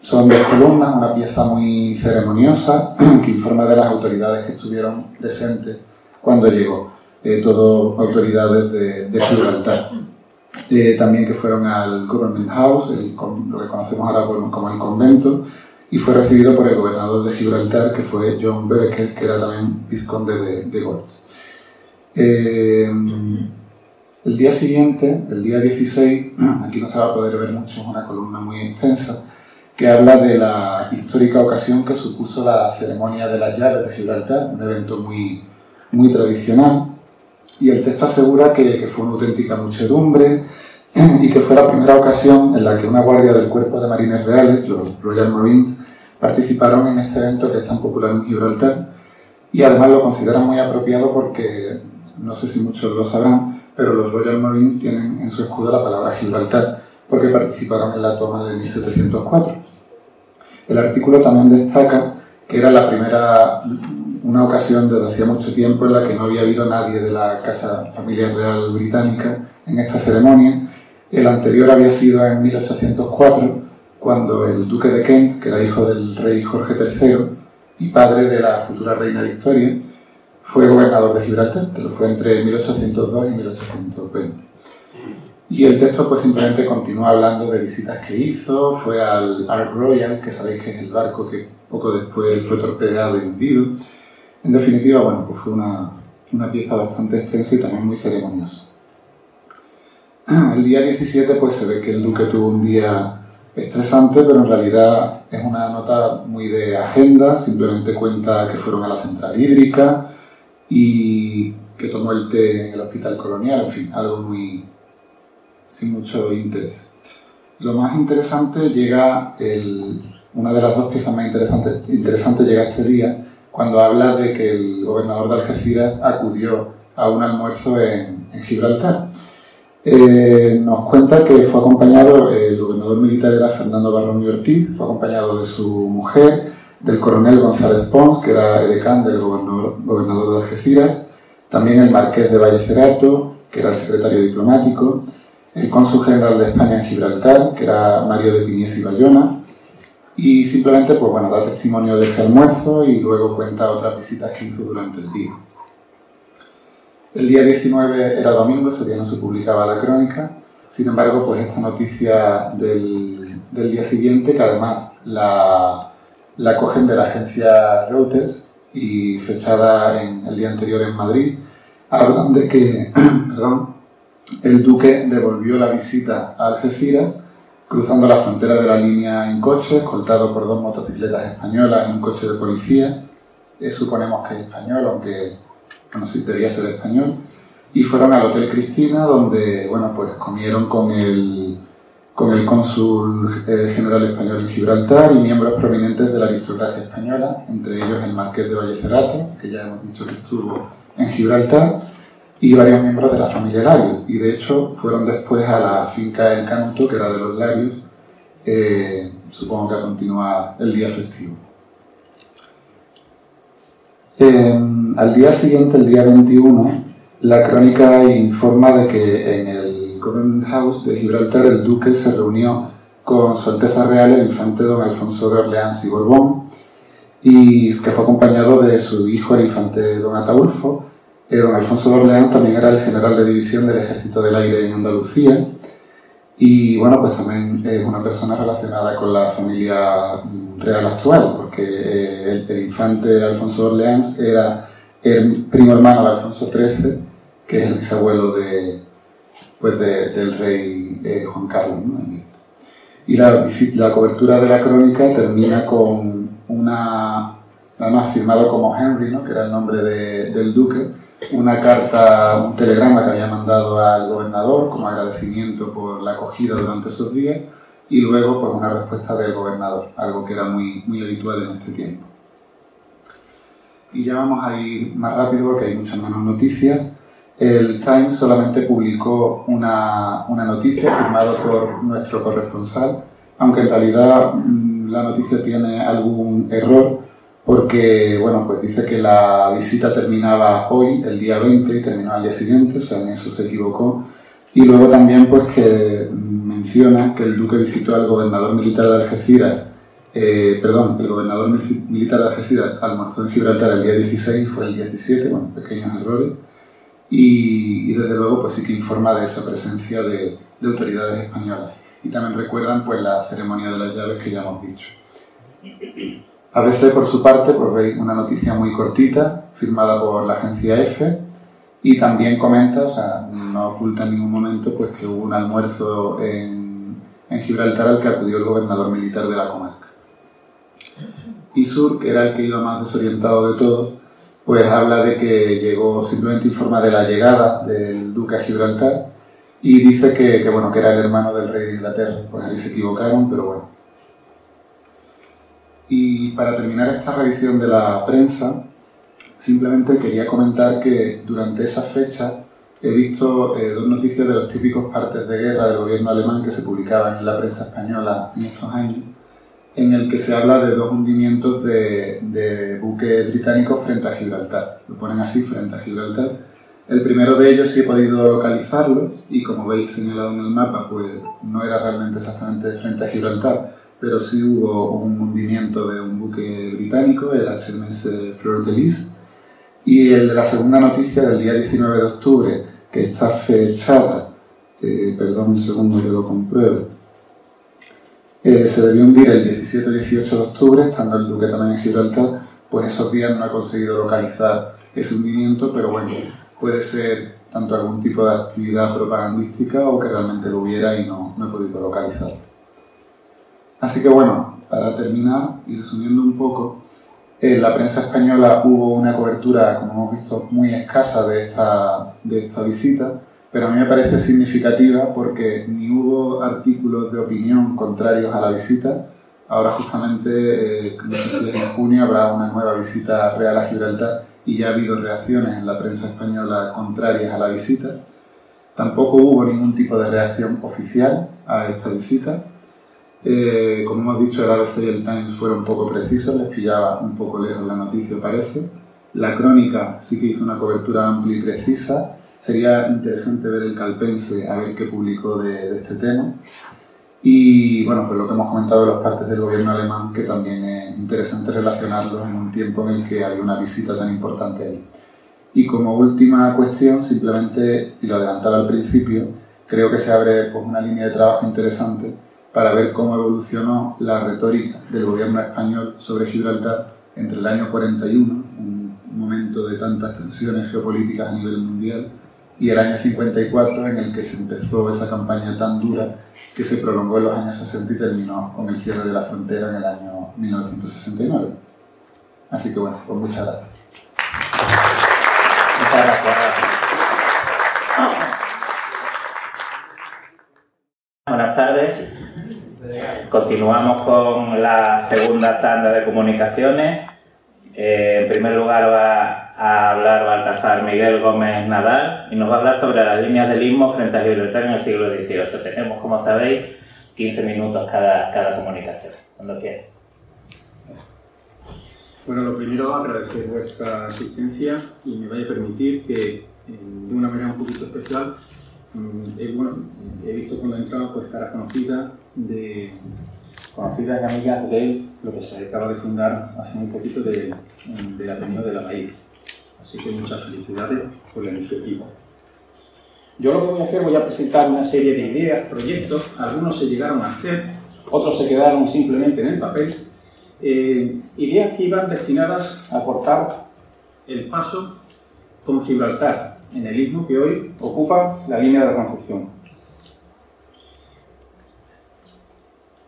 Son dos columnas, una pieza muy ceremoniosa (clears throat) que informa de las autoridades que estuvieron presentes cuando llegó, eh, autoridades de, de Gibraltar. Eh, también que fueron al Government House, lo que conocemos ahora como el convento, y fue recibido por el gobernador de Gibraltar, que fue John Berker, que era también vizconde de, de Gort. Eh, el día siguiente, el día 16, (clears throat) aquí no se va a poder ver mucho, es una columna muy extensa, que habla de la histórica ocasión que supuso la ceremonia de las llaves de Gibraltar, un evento muy, muy tradicional, y el texto asegura que, que fue una auténtica muchedumbre, y que fue la primera ocasión en la que una guardia del Cuerpo de Marines Reales, los Royal Marines, participaron en este evento que es tan popular en Gibraltar y además lo consideran muy apropiado porque, no sé si muchos lo sabrán, pero los Royal Marines tienen en su escudo la palabra Gibraltar porque participaron en la toma de 1704. El artículo también destaca que era la primera, una ocasión desde hacía mucho tiempo en la que no había habido nadie de la Casa Familia Real Británica en esta ceremonia el anterior había sido en 1804, cuando el duque de Kent, que era hijo del rey Jorge III y padre de la futura reina Victoria, fue gobernador de Gibraltar, que lo fue entre 1802 y 1820. Y el texto pues simplemente continúa hablando de visitas que hizo, fue al Ark Royal, que sabéis que es el barco que poco después fue torpedeado y hundido. En definitiva, bueno, pues fue una, una pieza bastante extensa y también muy ceremoniosa. (clears throat) El día 17 pues se ve que el duque tuvo un día estresante, pero en realidad es una nota muy de agenda, simplemente cuenta que fueron a la central hídrica y que tomó el té en el hospital colonial, en fin, algo muy sin mucho interés. Lo más interesante llega, el, una de las dos piezas más interesantes, interesante llega este día, cuando habla de que el gobernador de Algeciras acudió a un almuerzo en, Gibraltar eh, nos cuenta que fue acompañado, el gobernador militar era Fernando Barrón y Ortiz, fue acompañado de su mujer, del coronel González Pons, que era edecán del gobernador, gobernador de Algeciras, también el marqués de Vallecerato, que era el secretario diplomático, el cónsul general de España en Gibraltar, que era Mario de Pinies y Bayona, y simplemente pues, bueno, da testimonio de ese almuerzo y luego cuenta otras visitas que hizo durante el día. El día 19 era domingo, ese día no se publicaba la crónica. Sin embargo, pues esta noticia del, del día siguiente, que además la, la cogen de la agencia Reuters y fechada en el día anterior en Madrid, hablan de que (clears throat) perdón, el duque devolvió la visita a Algeciras cruzando la frontera de la línea en coche, escoltado por dos motocicletas españolas y un coche de policía. Eh, suponemos que es español, aunque bueno, sí, debía ser español, y fueron al Hotel Cristina, donde, bueno, pues comieron con el, con el cónsul eh, general español de Gibraltar y miembros prominentes de la aristocracia española, entre ellos el marqués de Vallecerato, que ya hemos dicho que estuvo en Gibraltar, y varios miembros de la familia Larios, y de hecho fueron después a la finca del Canuto, que era de los Larios, eh, supongo que a continuar el día festivo. Em, al día siguiente, el día 21, la crónica informa de que en el Government House de Gibraltar el duque se reunió con Su Alteza Real el infante don Alfonso de Orleans y Borbón y que fue acompañado de su hijo el infante don Ataulfo. Eh, don Alfonso de Orleans también era el general de división del Ejército del Aire en Andalucía y bueno, pues también es una persona relacionada con la familia real actual, porque eh, el, infante Alfonso de Orleans era el primo hermano de Alfonso XIII, que es el bisabuelo de, pues del rey eh, Juan Carlos. Y la, la cobertura de la crónica termina con una, además firmado como Henry, ¿no? que era el nombre de, del duque, una carta, un telegrama que había mandado al gobernador como agradecimiento por la acogida durante esos días y luego pues una respuesta del gobernador, algo que era muy, muy habitual en este tiempo. Y ya vamos a ir más rápido porque hay muchas menos noticias. El Times solamente publicó una, una noticia firmada por nuestro corresponsal, aunque en realidad mm, la noticia tiene algún error porque, bueno, pues dice que la visita terminaba hoy, el día 20, y terminó al día siguiente, o sea, en eso se equivocó. Y luego también, pues, que menciona que el duque visitó al gobernador militar de Algeciras, eh, perdón, el gobernador militar de Algeciras almorzó en Gibraltar el día 16, fue el 17, bueno, pequeños errores. Y, desde luego, pues sí que informa de esa presencia de, de autoridades españolas. Y también recuerdan, pues, la ceremonia de las llaves que ya hemos dicho. A veces, por su parte, pues veis una noticia muy cortita, firmada por la agencia EFE, y también comenta, o sea, no oculta en ningún momento, pues que hubo un almuerzo en, en Gibraltar al que acudió el gobernador militar de la comarca. Isur, que era el que iba más desorientado de todos, pues habla de que llegó, simplemente informa de la llegada del duque a Gibraltar y dice que, que, bueno, que era el hermano del rey de Inglaterra. Pues ahí se equivocaron, pero bueno, y para terminar esta revisión de la prensa, simplemente quería comentar que durante esa fecha he visto eh, dos noticias de los típicos partes de guerra del gobierno alemán que se publicaban en la prensa española en estos años, en el que se habla de dos hundimientos de, de buques británicos frente a Gibraltar. Lo ponen así, frente a Gibraltar. El primero de ellos sí he podido localizarlo y como veis señalado en el mapa, pues no era realmente exactamente frente a Gibraltar, pero sí hubo un hundimiento de un buque británico, el HMS Fleur de Lis, y el de la segunda noticia del día 19 de octubre, que está fechada, eh, perdón un segundo que lo compruebe, eh, se debió hundir el 17-18 de octubre, estando el duque también en Gibraltar, pues esos días no ha conseguido localizar ese hundimiento, pero bueno, puede ser tanto algún tipo de actividad propagandística o que realmente lo hubiera y no, no he podido localizarlo. Así que bueno, para terminar y resumiendo un poco, en la prensa española hubo una cobertura, como hemos visto, muy escasa de esta, de esta visita, pero a mí me parece significativa porque ni hubo artículos de opinión contrarios a la visita. Ahora justamente, no sé si en junio habrá una nueva visita real a Gibraltar y ya ha habido reacciones en la prensa española contrarias a la visita. Tampoco hubo ningún tipo de reacción oficial a esta visita. Eh, como hemos dicho, el ABC y el Times fueron poco precisos, les pillaba un poco lejos la noticia, parece. La crónica sí que hizo una cobertura amplia y precisa. Sería interesante ver el Calpense, a ver qué publicó de, este tema. Y bueno, pues lo que hemos comentado de las partes del gobierno alemán, que también es interesante relacionarlos en un tiempo en el que hay una visita tan importante ahí. Y como última cuestión, simplemente, y lo adelantaba al principio, creo que se abre pues, una línea de trabajo interesante para ver cómo evolucionó la retórica del gobierno español sobre Gibraltar entre el año 41, un momento de tantas tensiones geopolíticas a nivel mundial, y el año 54, en el que se empezó esa campaña tan dura que se prolongó en los años 60 y terminó con el cierre de la frontera en el año 1969. Así que bueno, pues muchas gracias. Muchas gracias. Buenas tardes. Continuamos con la segunda tanda de comunicaciones. Eh, en primer lugar va a hablar Baltasar Miguel Gómez Nadal y nos va a hablar sobre las líneas del istmo frente a Gibraltar en el siglo XVIII. Tenemos, como sabéis, 15 minutos cada, cada comunicación. Cuando quieras. Bueno, lo primero, agradecer vuestra asistencia y me vaya a permitir que, eh, de una manera un poquito especial, mm, he, bueno, he visto con la entrada pues, caras conocidas de conocidas y amigas de lo que se acaba de fundar hace muy poquito de, del Ateneo de la Bahía. Así que muchas felicidades por la iniciativa. Yo lo que voy a hacer, voy a presentar una serie de ideas, proyectos, algunos se llegaron a hacer, otros se quedaron simplemente en el papel, eh, ideas que iban destinadas a cortar el paso con Gibraltar, en el istmo que hoy ocupa la línea de la Concepción.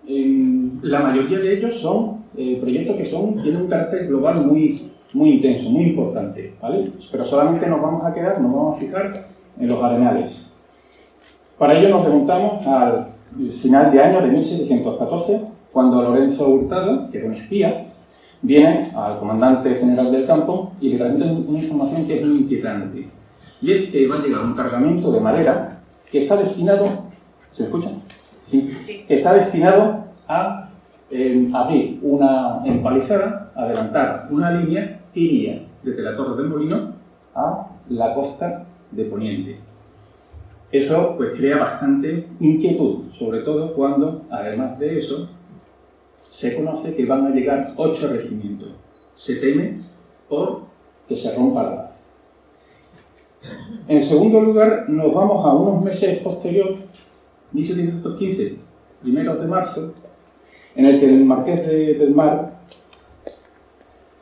La mayoría de ellos son eh, proyectos que son, tienen un carácter global muy, intenso, muy importante, ¿vale? Pero solamente nos vamos a quedar, nos vamos a fijar en los arenales. Para ello nos remontamos al final de año de 1714, cuando Lorenzo Hurtado, que era un espía, viene al comandante general del campo y le transmite una información que es muy inquietante. Y es que va a llegar un cargamento de madera que está destinado, ¿se escucha? Sí. Está destinado a eh, abrir una empalizada, adelantar una línea que iría desde la Torre del Molino a la costa de Poniente. Eso pues crea bastante inquietud, sobre todo cuando, además de eso, se conoce que van a llegar ocho regimientos. Se teme por que se rompa la paz. En segundo lugar, nos vamos a unos meses posterior, 1715, primeros de marzo, en el que el marqués de, del Mar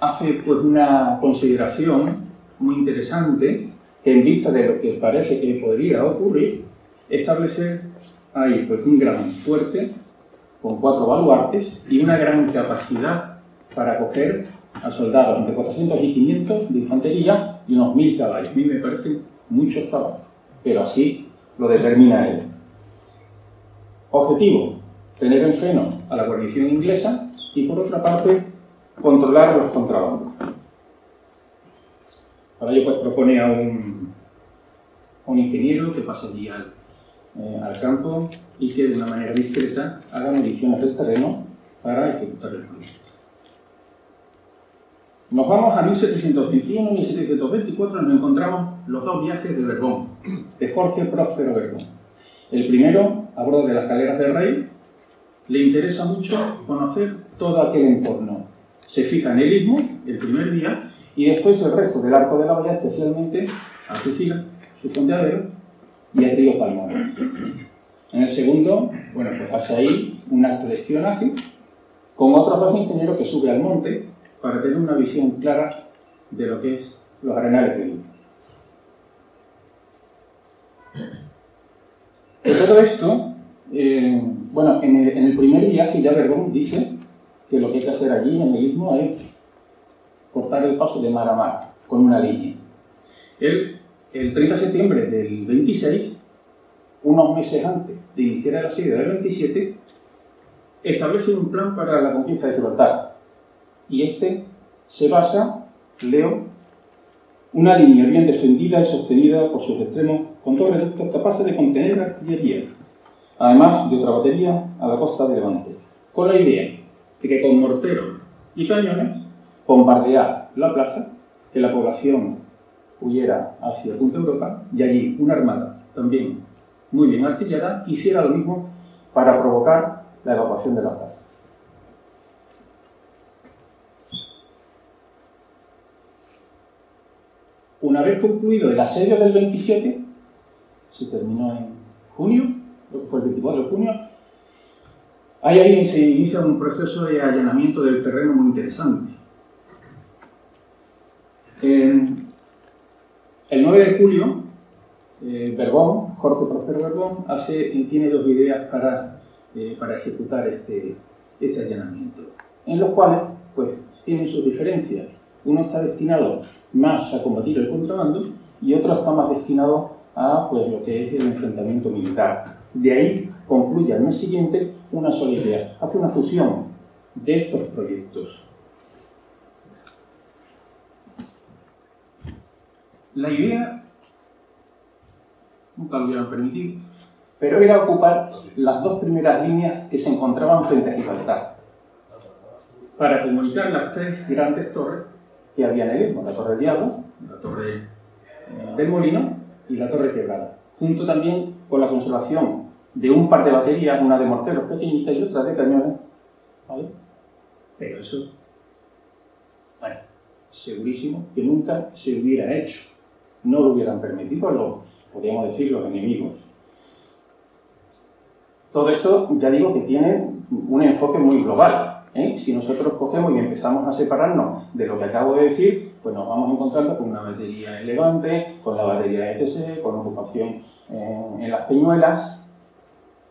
hace pues, una consideración muy interesante que en vista de lo que parece que podría ocurrir, establecer ahí pues, un gran fuerte con cuatro baluartes y una gran capacidad para acoger a soldados entre 400 y 500 de infantería y unos 1000 caballos. A mí me parecen muchos caballos, pero así lo determina él. Objetivo, tener en freno a la guarnición inglesa y por otra parte controlar los contrabandos. Para ello pues propone a un, ingeniero que pase allí al, eh, al campo y que de una manera discreta haga mediciones del terreno para ejecutar el proyecto. Nos vamos a 1721 y 1724, nos encontramos los dos viajes de Vergón, de Jorge Próspero Vergón. El primero, a bordo de las galeras del rey, le interesa mucho conocer todo aquel entorno. Se fija en el istmo el primer día y después el resto del arco de la bahía, especialmente a Algeciras, su fondeadero y el río Palmón. En el segundo, bueno, pues hace ahí un acto de espionaje con otros dos ingenieros que sube al monte para tener una visión clara de lo que es los arenales del Lima. Todo esto, eh, bueno, en el, primer viaje ya Vergón dice que lo que hay que hacer allí en el istmo es cortar el paso de mar a mar con una línea. Él, el 30 de septiembre del 26, unos meses antes de iniciar el asedio del 27, establece un plan para la conquista de Gibraltar. Y este se basa, leo, una línea bien defendida y sostenida por sus extremos con dos reductos capaces de contener artillería, además de otra batería a la costa de Levante, con la idea de que con morteros y cañones bombardear la plaza, que la población huyera hacia Punta Europa y allí una armada también muy bien artillada hiciera lo mismo para provocar la evacuación de la plaza. Una vez concluido el asedio del 27, se terminó en junio, lo que fue el 24 de junio, ahí, ahí se inicia un proceso de allanamiento del terreno muy interesante. el 9 de julio, eh, Jorge Prospero Verbón, hace, tiene dos ideas para, eh, para ejecutar este, este allanamiento, en los cuales pues, tienen sus diferencias. Uno está destinado más a combatir el contrabando y otro está más destinado a pues, lo que es el enfrentamiento militar. De ahí concluye al mes siguiente una sola idea. Hace una fusión de estos proyectos. La idea nunca lo hubieran permitido, pero era ocupar las dos primeras líneas que se encontraban frente a Gibraltar para comunicar las tres grandes torres que había en el istmo, la Torre del Diablo, la Torre eh, del Molino y la Torre Quebrada, junto también con la conservación de un par de baterías, una de morteros pequeñitas y otra de cañones. Pero eso, bueno, segurísimo que nunca se hubiera hecho. No lo hubieran permitido los, podríamos decir, los enemigos. Todo esto, ya digo, que tiene un enfoque muy global. ¿Eh? Si nosotros cogemos y empezamos a separarnos de lo que acabo de decir, pues nos vamos encontrando con una batería en Levante, con la batería ETC, con ocupación en, las Peñuelas,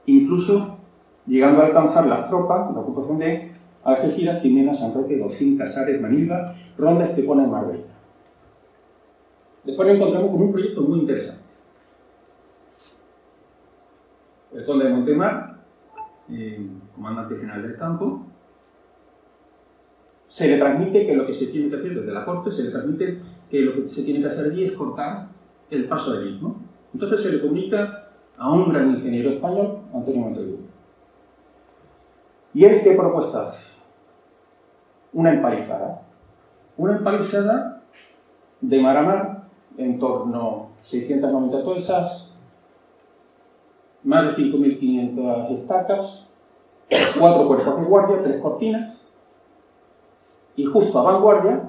incluso llegando a alcanzar las tropas, la ocupación de Algeciras, Jimena, San Roque, Docín, Casares, Manilva Ronda Estepona en Marbella. Después nos encontramos con un proyecto muy interesante. El conde de Montemar, eh, comandante general del campo, se le transmite que lo que se tiene que hacer desde la corte, se le transmite que lo que se tiene que hacer allí es cortar el paso del mismo. Entonces se le comunica a un gran ingeniero español, Antonio Montevideo. ¿Y él qué propuesta hace? Una empalizada. Una empalizada de mar a mar, en torno a 690 toesas, más de 5.500 estacas, cuatro cuerpos de guardia, tres cortinas, y justo a vanguardia,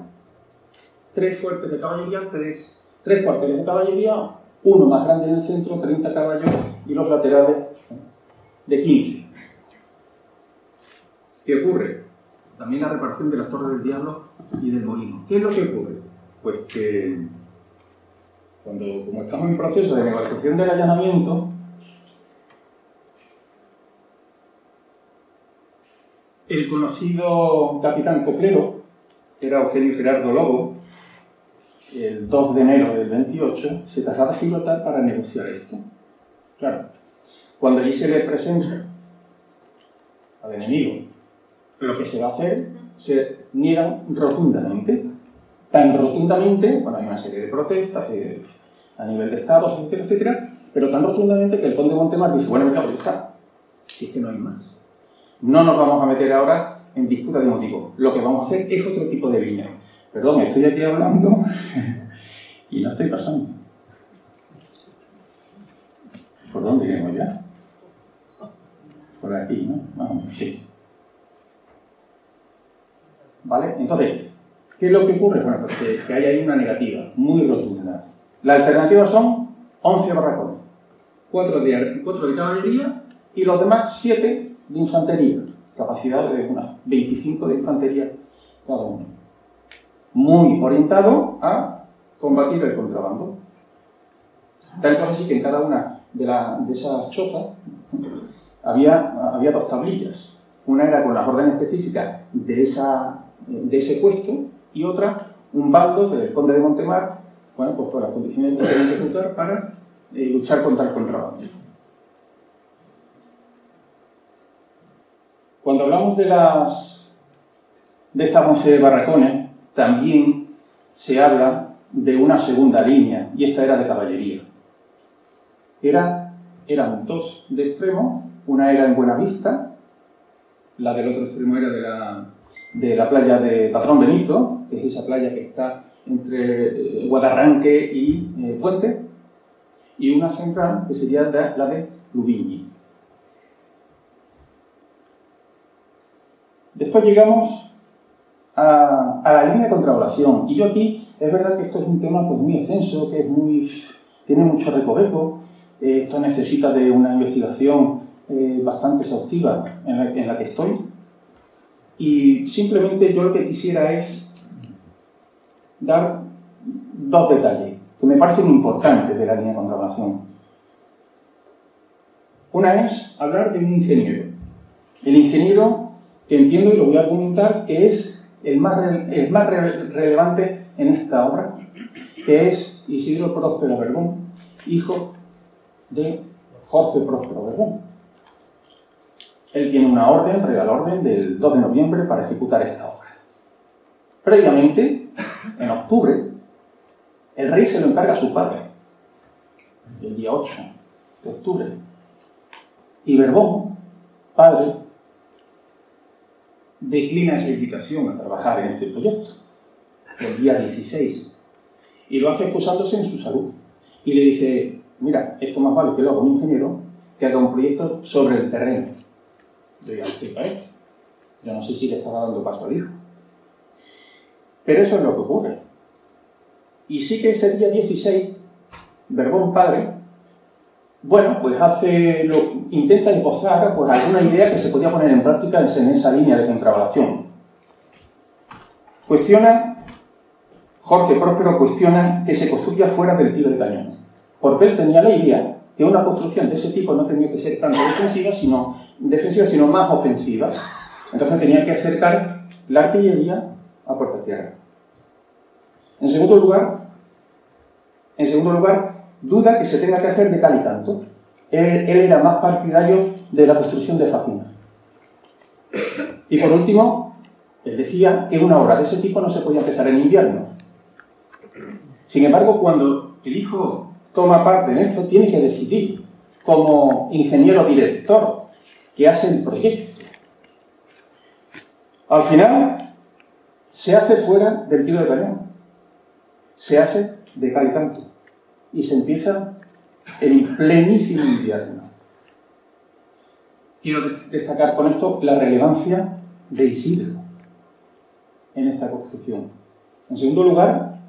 tres fuertes de caballería, tres, tres cuarteles de caballería, uno más grande en el centro, 30 caballos, y los laterales de 15. ¿Qué ocurre? También la reparación de las torres del diablo y del molino. ¿Qué es lo que ocurre? Pues que cuando, como estamos en proceso de negociación del allanamiento, el conocido capitán Coplero, era Eugenio Gerardo Lobo, el 2 de enero del 28, se traslada a Gibraltar para negociar esto. Claro, cuando allí se le presenta al enemigo lo que se va a hacer, se niegan rotundamente. Tan rotundamente, bueno, hay una serie de protestas eh, a nivel de Estado, etcétera, etcétera, pero tan rotundamente que el conde Montemar dice, bueno, venga, pues ya está, si es que no hay más. No nos vamos a meter ahora en disputa de motivo. Lo que vamos a hacer es otro tipo de línea. Perdón, estoy aquí hablando (laughs) y no estoy pasando. ¿Por dónde iremos ya? Por aquí, ¿no? Vamos, sí. ¿Vale? Entonces, ¿qué es lo que ocurre? Bueno, pues que, que hay ahí una negativa muy rotunda. Las alternativas son 11 barracones, 4 de, 4 de caballería y los demás 7 de infantería, capacidad de unas 25 de infantería cada uno. Muy orientado a combatir el contrabando. Tanto así que en cada una de, la, de esas chozas había, había dos tablillas. Una era con las órdenes específicas de, esa, de ese puesto y otra un bando del conde de Montemar, bueno, pues con las condiciones que tienen que ejecutar para eh, luchar contra el contrabando. Cuando hablamos de, las, de estas 11 barracones, también se habla de una segunda línea, y esta era de caballería. Era, eran dos de extremo, una era en Buenavista, la del otro extremo era de la, playa de Patrón Benito, que es esa playa que está entre eh, Guadarranque y eh, Puente, y una central que sería la de Lubigny. Después llegamos a, la línea de contravolación. Y yo aquí, es verdad que esto es un tema pues, muy extenso, que es muy, tiene mucho recoveco. Eh, esto necesita de una investigación eh, bastante exhaustiva en la, que estoy. Y simplemente yo lo que quisiera es dar dos detalles que me parecen importantes de la línea de contravalación. Una es hablar de un ingeniero. El ingeniero entiendo y lo voy a argumentar que es el más, el más relevante en esta obra, que es Isidro Próspero Vergón, hijo de Jorge Próspero Vergón. Él tiene una orden, real orden, del 2 de noviembre para ejecutar esta obra. Previamente, en octubre, el rey se lo encarga a su padre, el día 8 de octubre. Y Verbón, padre, declina esa invitación a trabajar en este proyecto, el día 16. Y lo hace excusándose en su salud. Y le dice, mira, esto más vale que lo haga un ingeniero que haga un proyecto sobre el terreno. Yo ya estoy para esto. Yo no sé si le estaba dando paso al hijo. Pero eso es lo que ocurre. Y sí que ese día 16, Verbón padre, bueno, pues hace lo, intenta esbozar pues, alguna idea que se podía poner en práctica en esa línea de contravalación. Cuestiona, Jorge Próspero cuestiona que se construya fuera del tiro de cañón, porque él tenía la idea que una construcción de ese tipo no tenía que ser tanto defensiva, sino, defensiva, sino más ofensiva. Entonces tenía que acercar la artillería a puerta tierra. En segundo lugar, en segundo lugar, duda que se tenga que hacer de cal y canto. Él, era más partidario de la construcción de facinas. Y por último, él decía que una obra de ese tipo no se podía empezar en invierno. Sin embargo, cuando el hijo toma parte en esto, tiene que decidir como ingeniero director que hace el proyecto. Al final, se hace fuera del tiro de cañón. Se hace de cal y canto. Y se empieza en plenísimo invierno. Quiero destacar con esto la relevancia de Isidro en esta construcción. En segundo lugar,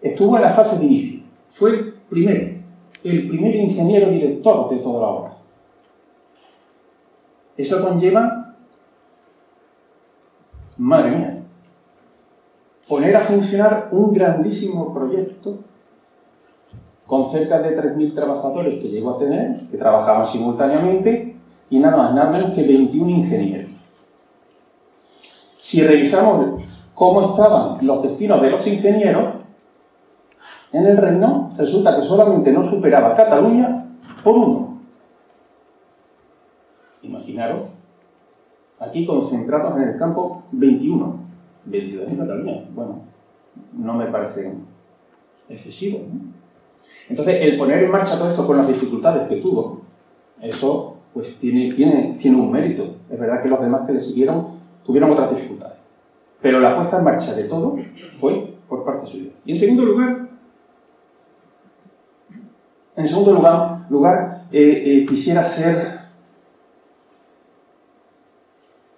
estuvo en la fase de inicio. Fue el primero, el primer ingeniero director de toda la obra. Eso conlleva, madre mía, poner a funcionar un grandísimo proyecto con cerca de 3.000 trabajadores que llegó a tener, que trabajaban simultáneamente, y nada más, nada menos que 21 ingenieros. Si revisamos cómo estaban los destinos de los ingenieros, en el reino resulta que solamente no superaba Cataluña por uno. Imaginaros, aquí concentrados en el campo 21, 22 en Cataluña. Bueno, no me parece excesivo. Entonces, el poner en marcha todo esto con las dificultades que tuvo, eso pues tiene, tiene, tiene un mérito. Es verdad que los demás que le siguieron tuvieron otras dificultades. Pero la puesta en marcha de todo fue por parte suya. Y en segundo lugar, en segundo lugar, eh, eh, quisiera hacer...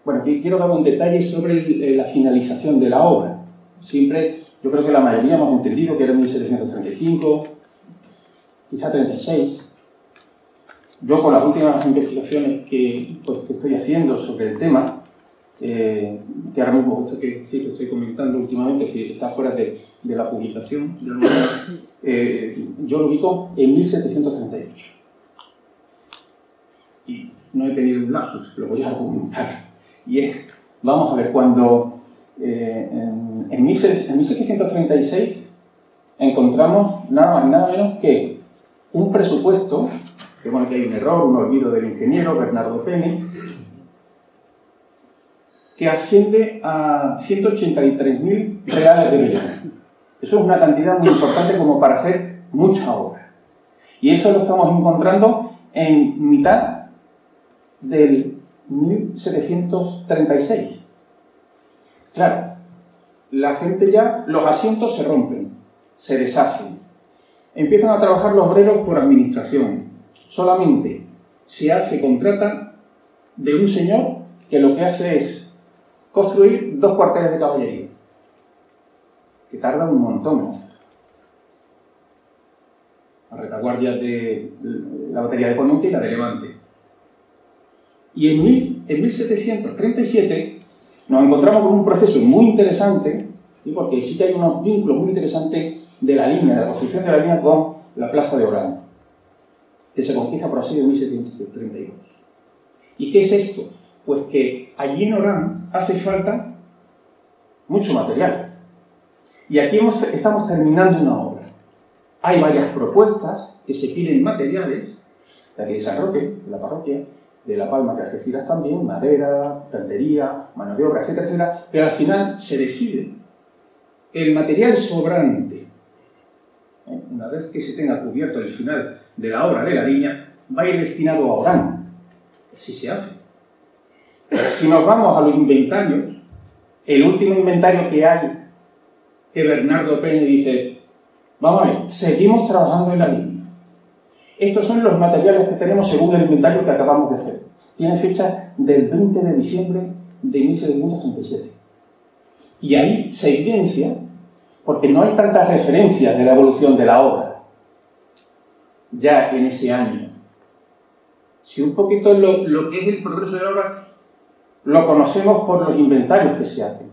Bueno, quiero dar un detalle sobre eh, la finalización de la obra. Siempre, yo creo que la mayoría hemos entendido que era 1735, quizá 36. Yo con las últimas investigaciones que, pues, que estoy haciendo sobre el tema, eh, que ahora mismo esto que, sí, que estoy comentando últimamente, que está fuera de, de la publicación, (coughs) eh, yo lo ubico en 1738. Y no he tenido un lapsus, lo voy a argumentar. Y es, vamos a ver, cuando eh, en, en, 1736 encontramos nada más y nada menos que un presupuesto, que bueno, que hay un error, un olvido del ingeniero Bernardo Peni, que asciende a 183.000 reales de Bellón. Eso es una cantidad muy importante como para hacer mucha obra. Y eso lo estamos encontrando en mitad del 1736. Claro, la gente ya, los asientos se rompen, se deshacen. Empiezan a trabajar los obreros por administración. Solamente se hace contrata de un señor que lo que hace es construir dos cuarteles de caballería, que tardan un montón. La retaguardia de la batería de Ponente y la de Levante. Y en, en 1737 nos encontramos con un proceso muy interesante, porque sí que hay unos vínculos muy interesantes de la línea, de la construcción de la línea con la plaza de Orán, que se conquista por así en 1732. ¿Y qué es esto? Pues que allí en Orán hace falta mucho material. Y aquí estamos terminando una obra. Hay varias propuestas que se piden materiales, de aquí de San Roque, de la parroquia, de La Palma, de Algeciras también, madera, cantería, mano de obra, etcétera, pero al final se decide el material sobrante. Una vez que se tenga cubierto el final de la obra de la viña, va a ir destinado a Orán. Así se hace. Si nos vamos a los inventarios, el último inventario que hay, que Bernardo Peña dice, vamos a ver, seguimos trabajando en la línea. Estos son los materiales que tenemos según el inventario que acabamos de hacer. Tiene fecha del 20 de diciembre de 1737. Y ahí se evidencia, porque no hay tantas referencias de la evolución de la obra, ya en ese año. Si un poquito lo, que es el progreso de la obra lo conocemos por los inventarios que se hacen.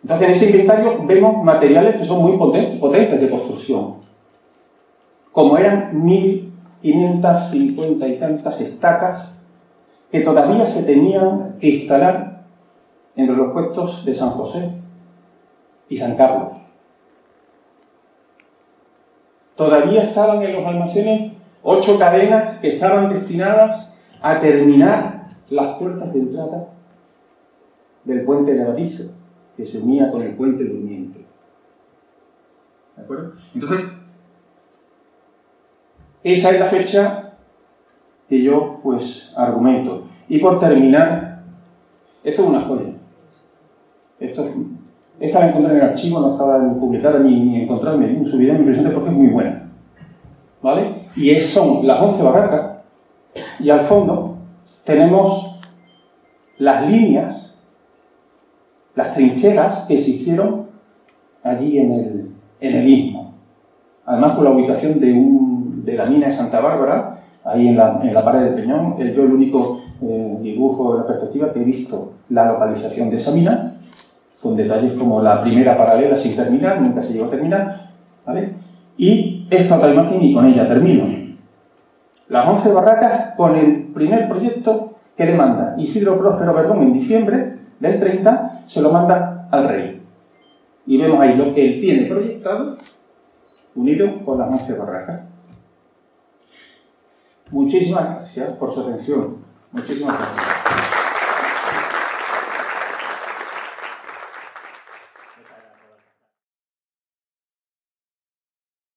Entonces, en ese inventario vemos materiales que son muy potentes de construcción, como eran 1550 y tantas estacas que todavía se tenían que instalar entre los puestos de San José y San Carlos. todavía estaban en los almacenes ocho cadenas que estaban destinadas a terminar las puertas de entrada del puente levadizo, que se unía con el puente durmiente. ¿De acuerdo? Entonces, esa es la fecha que yo, pues, argumento. Y por terminar, esto es una joya. Esto, esta la encontré en el archivo, no estaba publicada ni, ni encontrada, me en mi presente porque es muy buena. ¿Vale? Y es, son las 11 barracas, y al fondo tenemos las líneas, las trincheras que se hicieron allí en el, en el istmo. Además, con la ubicación de, un, de la mina de Santa Bárbara, ahí en la, en la pared del Peñón, yo el único eh, dibujo de la perspectiva que he visto la localización de esa mina, con detalles como la primera paralela sin terminar, nunca se llegó a terminar, ¿vale? Y esta otra imagen y con ella termino. Las 11 barracas con el primer proyecto que le manda Isidro Próspero Verdón en diciembre del 30, se lo manda al rey. Y vemos ahí lo que él tiene proyectado unido con las 11 barracas. Muchísimas gracias por su atención. Muchísimas gracias.